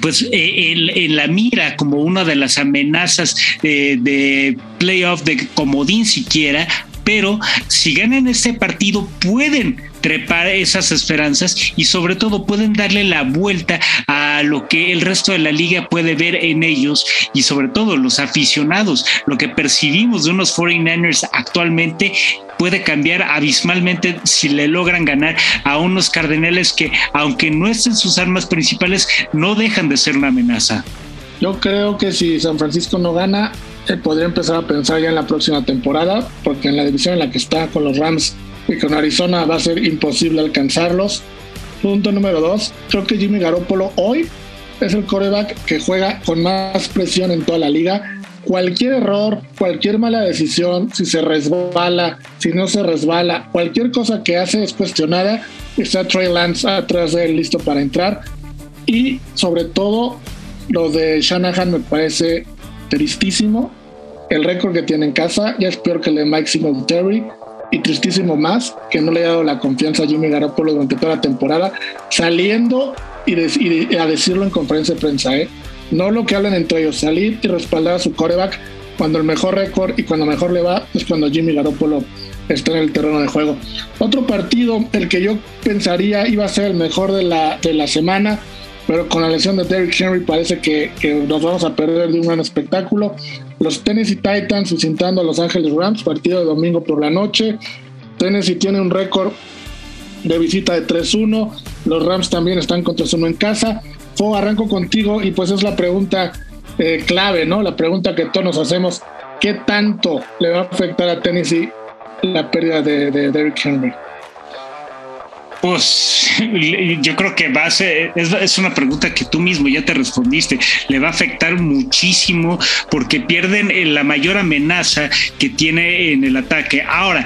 pues en, la mira como una de las amenazas de playoff de comodín siquiera, pero si ganan este partido pueden trepar esas esperanzas y sobre todo pueden darle la vuelta a lo que el resto de la liga puede ver en ellos y sobre todo los aficionados, lo que percibimos de unos 49ers actualmente puede cambiar abismalmente si le logran ganar a unos Cardenales que aunque no estén sus armas principales no dejan de ser una amenaza. Yo creo que si San Francisco no gana, podría empezar a pensar ya en la próxima temporada, porque en la división en la que está con los Rams y con Arizona va a ser imposible alcanzarlos. Punto número dos, creo que Jimmy Garoppolo hoy es el coreback que juega con más presión en toda la liga. Cualquier error, cualquier mala decisión, si se resbala, si no se resbala, cualquier cosa que hace es cuestionada. Está Trey Lance atrás de él listo para entrar. Y sobre todo, lo de Shanahan me parece tristísimo. El récord que tiene en casa ya es peor que el de Mike Singletary y tristísimo más que no le haya dado la confianza a Jimmy Garoppolo durante toda la temporada, saliendo y, a decirlo en conferencia de prensa, ¿eh? no lo que hablan entre ellos, salir y respaldar a su coreback cuando el mejor récord y cuando mejor le va es cuando Jimmy Garoppolo está en el terreno de juego. Otro partido, el que yo pensaría iba a ser el mejor de la, de la semana, pero con la lesión de Derrick Henry parece que, nos vamos a perder de un gran espectáculo. Los Tennessee Titans visitando a Los Ángeles Rams, partido de domingo por la noche. Tennessee tiene un récord de visita de 3-1. Los Rams también están con 3-1 en casa. Fo, arranco contigo y pues es la pregunta eh, clave, ¿no? La pregunta que todos nos hacemos. ¿Qué tanto le va a afectar a Tennessee la pérdida de, de Derrick Henry? Pues yo creo que va a ser, es, una pregunta que tú mismo ya te respondiste, le va a afectar muchísimo porque pierden eh, la mayor amenaza que tiene en el ataque. Ahora,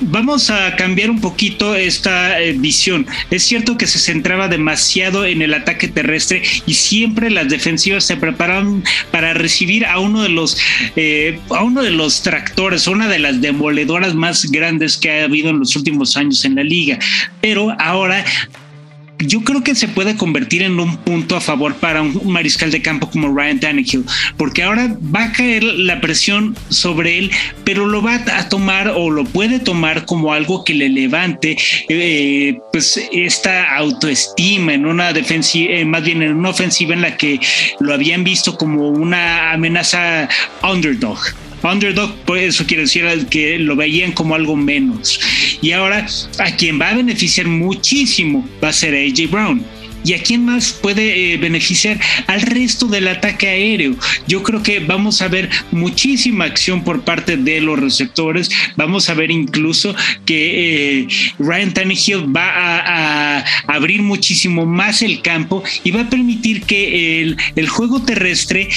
vamos a cambiar un poquito esta eh, visión. Es cierto que se centraba demasiado en el ataque terrestre y siempre las defensivas se preparaban para recibir a uno de los, eh, a uno de los tractores, una de las demoledoras más grandes que ha habido en los últimos años en la liga. Pero ahora yo creo que se puede convertir en un punto a favor para un mariscal de campo como Ryan Tannehill, porque ahora va a caer la presión sobre él, pero lo va a tomar o lo puede tomar como algo que le levante eh, pues esta autoestima en una defensiva, eh, más bien en una ofensiva en la que lo habían visto como una amenaza underdog. Underdog, por eso quiere decir que lo veían como algo menos. Y ahora a quien va a beneficiar muchísimo va a ser AJ Brown ¿Y a quién más puede eh, beneficiar? Al resto del ataque aéreo. Yo creo que vamos a ver muchísima acción por parte de los receptores. Vamos a ver incluso que eh, Ryan Tannehill va a, abrir muchísimo más el campo y va a permitir que el, juego terrestre,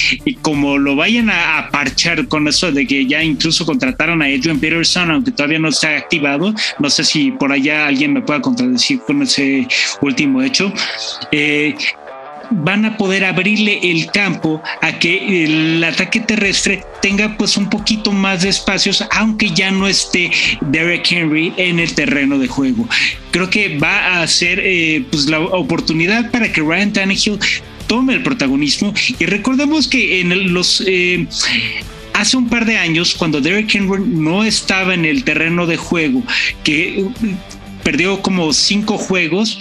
como lo vayan a, parchar con eso de que ya incluso contrataron a Adrian Peterson, aunque todavía no está activado, no sé si por allá alguien me pueda contradecir con ese último hecho, eh, van a poder abrirle el campo a que el ataque terrestre tenga pues un poquito más de espacios, aunque ya no esté Derek Henry en el terreno de juego. Creo que va a ser eh, pues la oportunidad para que Ryan Tannehill tome el protagonismo y recordemos que en los eh, hace un par de años cuando Derek Henry no estaba en el terreno de juego que perdió como cinco juegos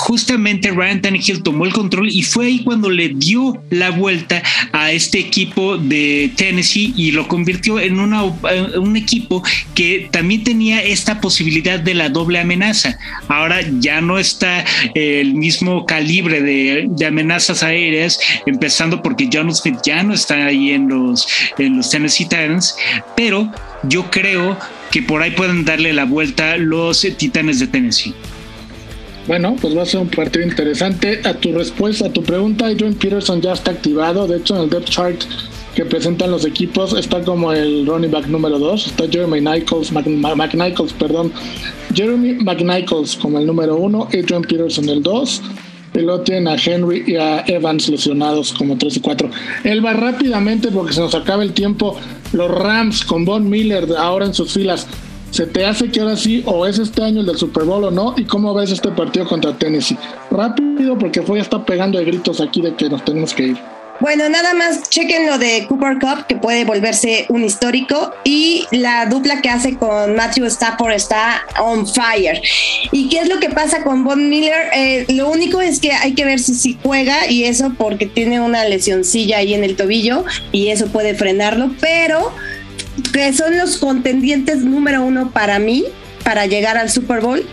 justamente Ryan Tannehill tomó el control y fue ahí cuando le dio la vuelta a este equipo de Tennessee y lo convirtió en una, un equipo que también tenía esta posibilidad de la doble amenaza. Ahora ya no está el mismo calibre de, amenazas aéreas, empezando porque John Smith ya no está ahí en los, en los Tennessee Titans, pero yo creo que por ahí pueden darle la vuelta los Titanes de Tennessee. Bueno, pues va a ser un partido interesante. A tu respuesta, a tu pregunta, Adrian Peterson ya está activado. De hecho, en el depth chart que presentan los equipos está como el running back número 2. Está Jeremy Nichols, McNichols, perdón. Jeremy McNichols como el número 1, Adrian Peterson el 2. Y luego tienen a Henry y a Evans lesionados como 3 y 4. Él va rápidamente porque se nos acaba el tiempo. Los Rams con Von Miller ahora en sus filas ¿Se te hace que ahora sí o es este año el del Super Bowl o no? ¿Y cómo ves este partido contra Tennessee? Rápido porque ya está pegando de gritos aquí de que nos tenemos que ir. Bueno, nada más chequen lo de Cooper Cup, que puede volverse un histórico, y la dupla que hace con Matthew Stafford está on fire. ¿Y qué es lo que pasa con Von Miller? Eh, lo único es que hay que ver si, si juega y eso porque tiene una lesioncilla ahí en el tobillo y eso puede frenarlo, pero que son los contendientes número uno para mí para llegar al Super Bowl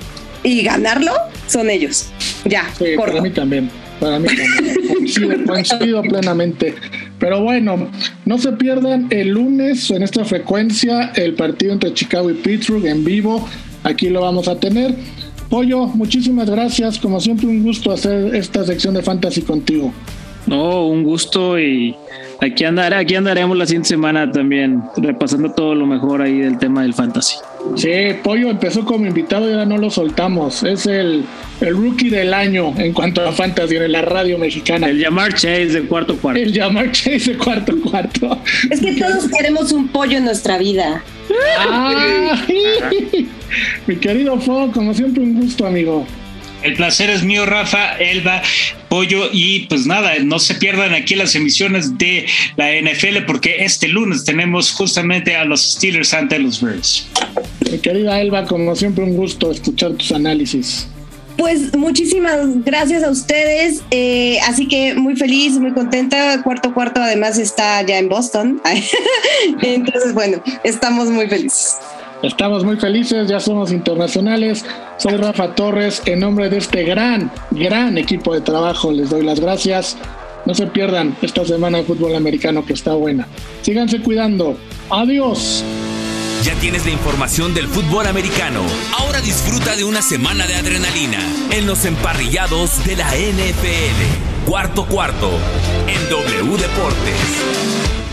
y ganarlo, son ellos. Ya, sí, para mí también. Para mí también. coincido, plenamente. Pero bueno, no se pierdan el lunes en esta frecuencia el partido entre Chicago y Pittsburgh en vivo. Aquí lo vamos a tener. Pollo, muchísimas gracias. Como siempre, un gusto hacer esta sección de Fantasy contigo. No, un gusto y aquí andar, aquí andaremos la siguiente semana también, repasando todo lo mejor ahí del tema del fantasy. Sí, Pollo empezó como invitado y ahora no lo soltamos. Es el, el rookie del año en cuanto a fantasy en la radio mexicana. El Yamar Chase de cuarto cuarto. El Yamar Chase de cuarto cuarto. Es que todos queremos un pollo en nuestra vida. *laughs* mi querido Fo, como siempre un gusto, amigo. El placer es mío, Rafa, Elba, Pollo, y pues nada, no se pierdan aquí las emisiones de la NFL porque este lunes tenemos justamente a los Steelers ante los Bears. Mi querida Elba, como siempre un gusto escuchar tus análisis. Pues muchísimas gracias a ustedes. Eh, así que muy feliz, muy contenta. Cuarto cuarto además está ya en Boston. *laughs* Entonces, bueno, estamos muy felices. Estamos muy felices, ya somos internacionales. Soy Rafa Torres. En nombre de este gran, gran equipo de trabajo, les doy las gracias. No se pierdan esta semana de fútbol americano que está buena. Síganse cuidando. Adiós. Ya tienes la información del fútbol americano. Ahora disfruta de una semana de adrenalina en los emparrillados de la NFL. Cuarto cuarto en W Deportes.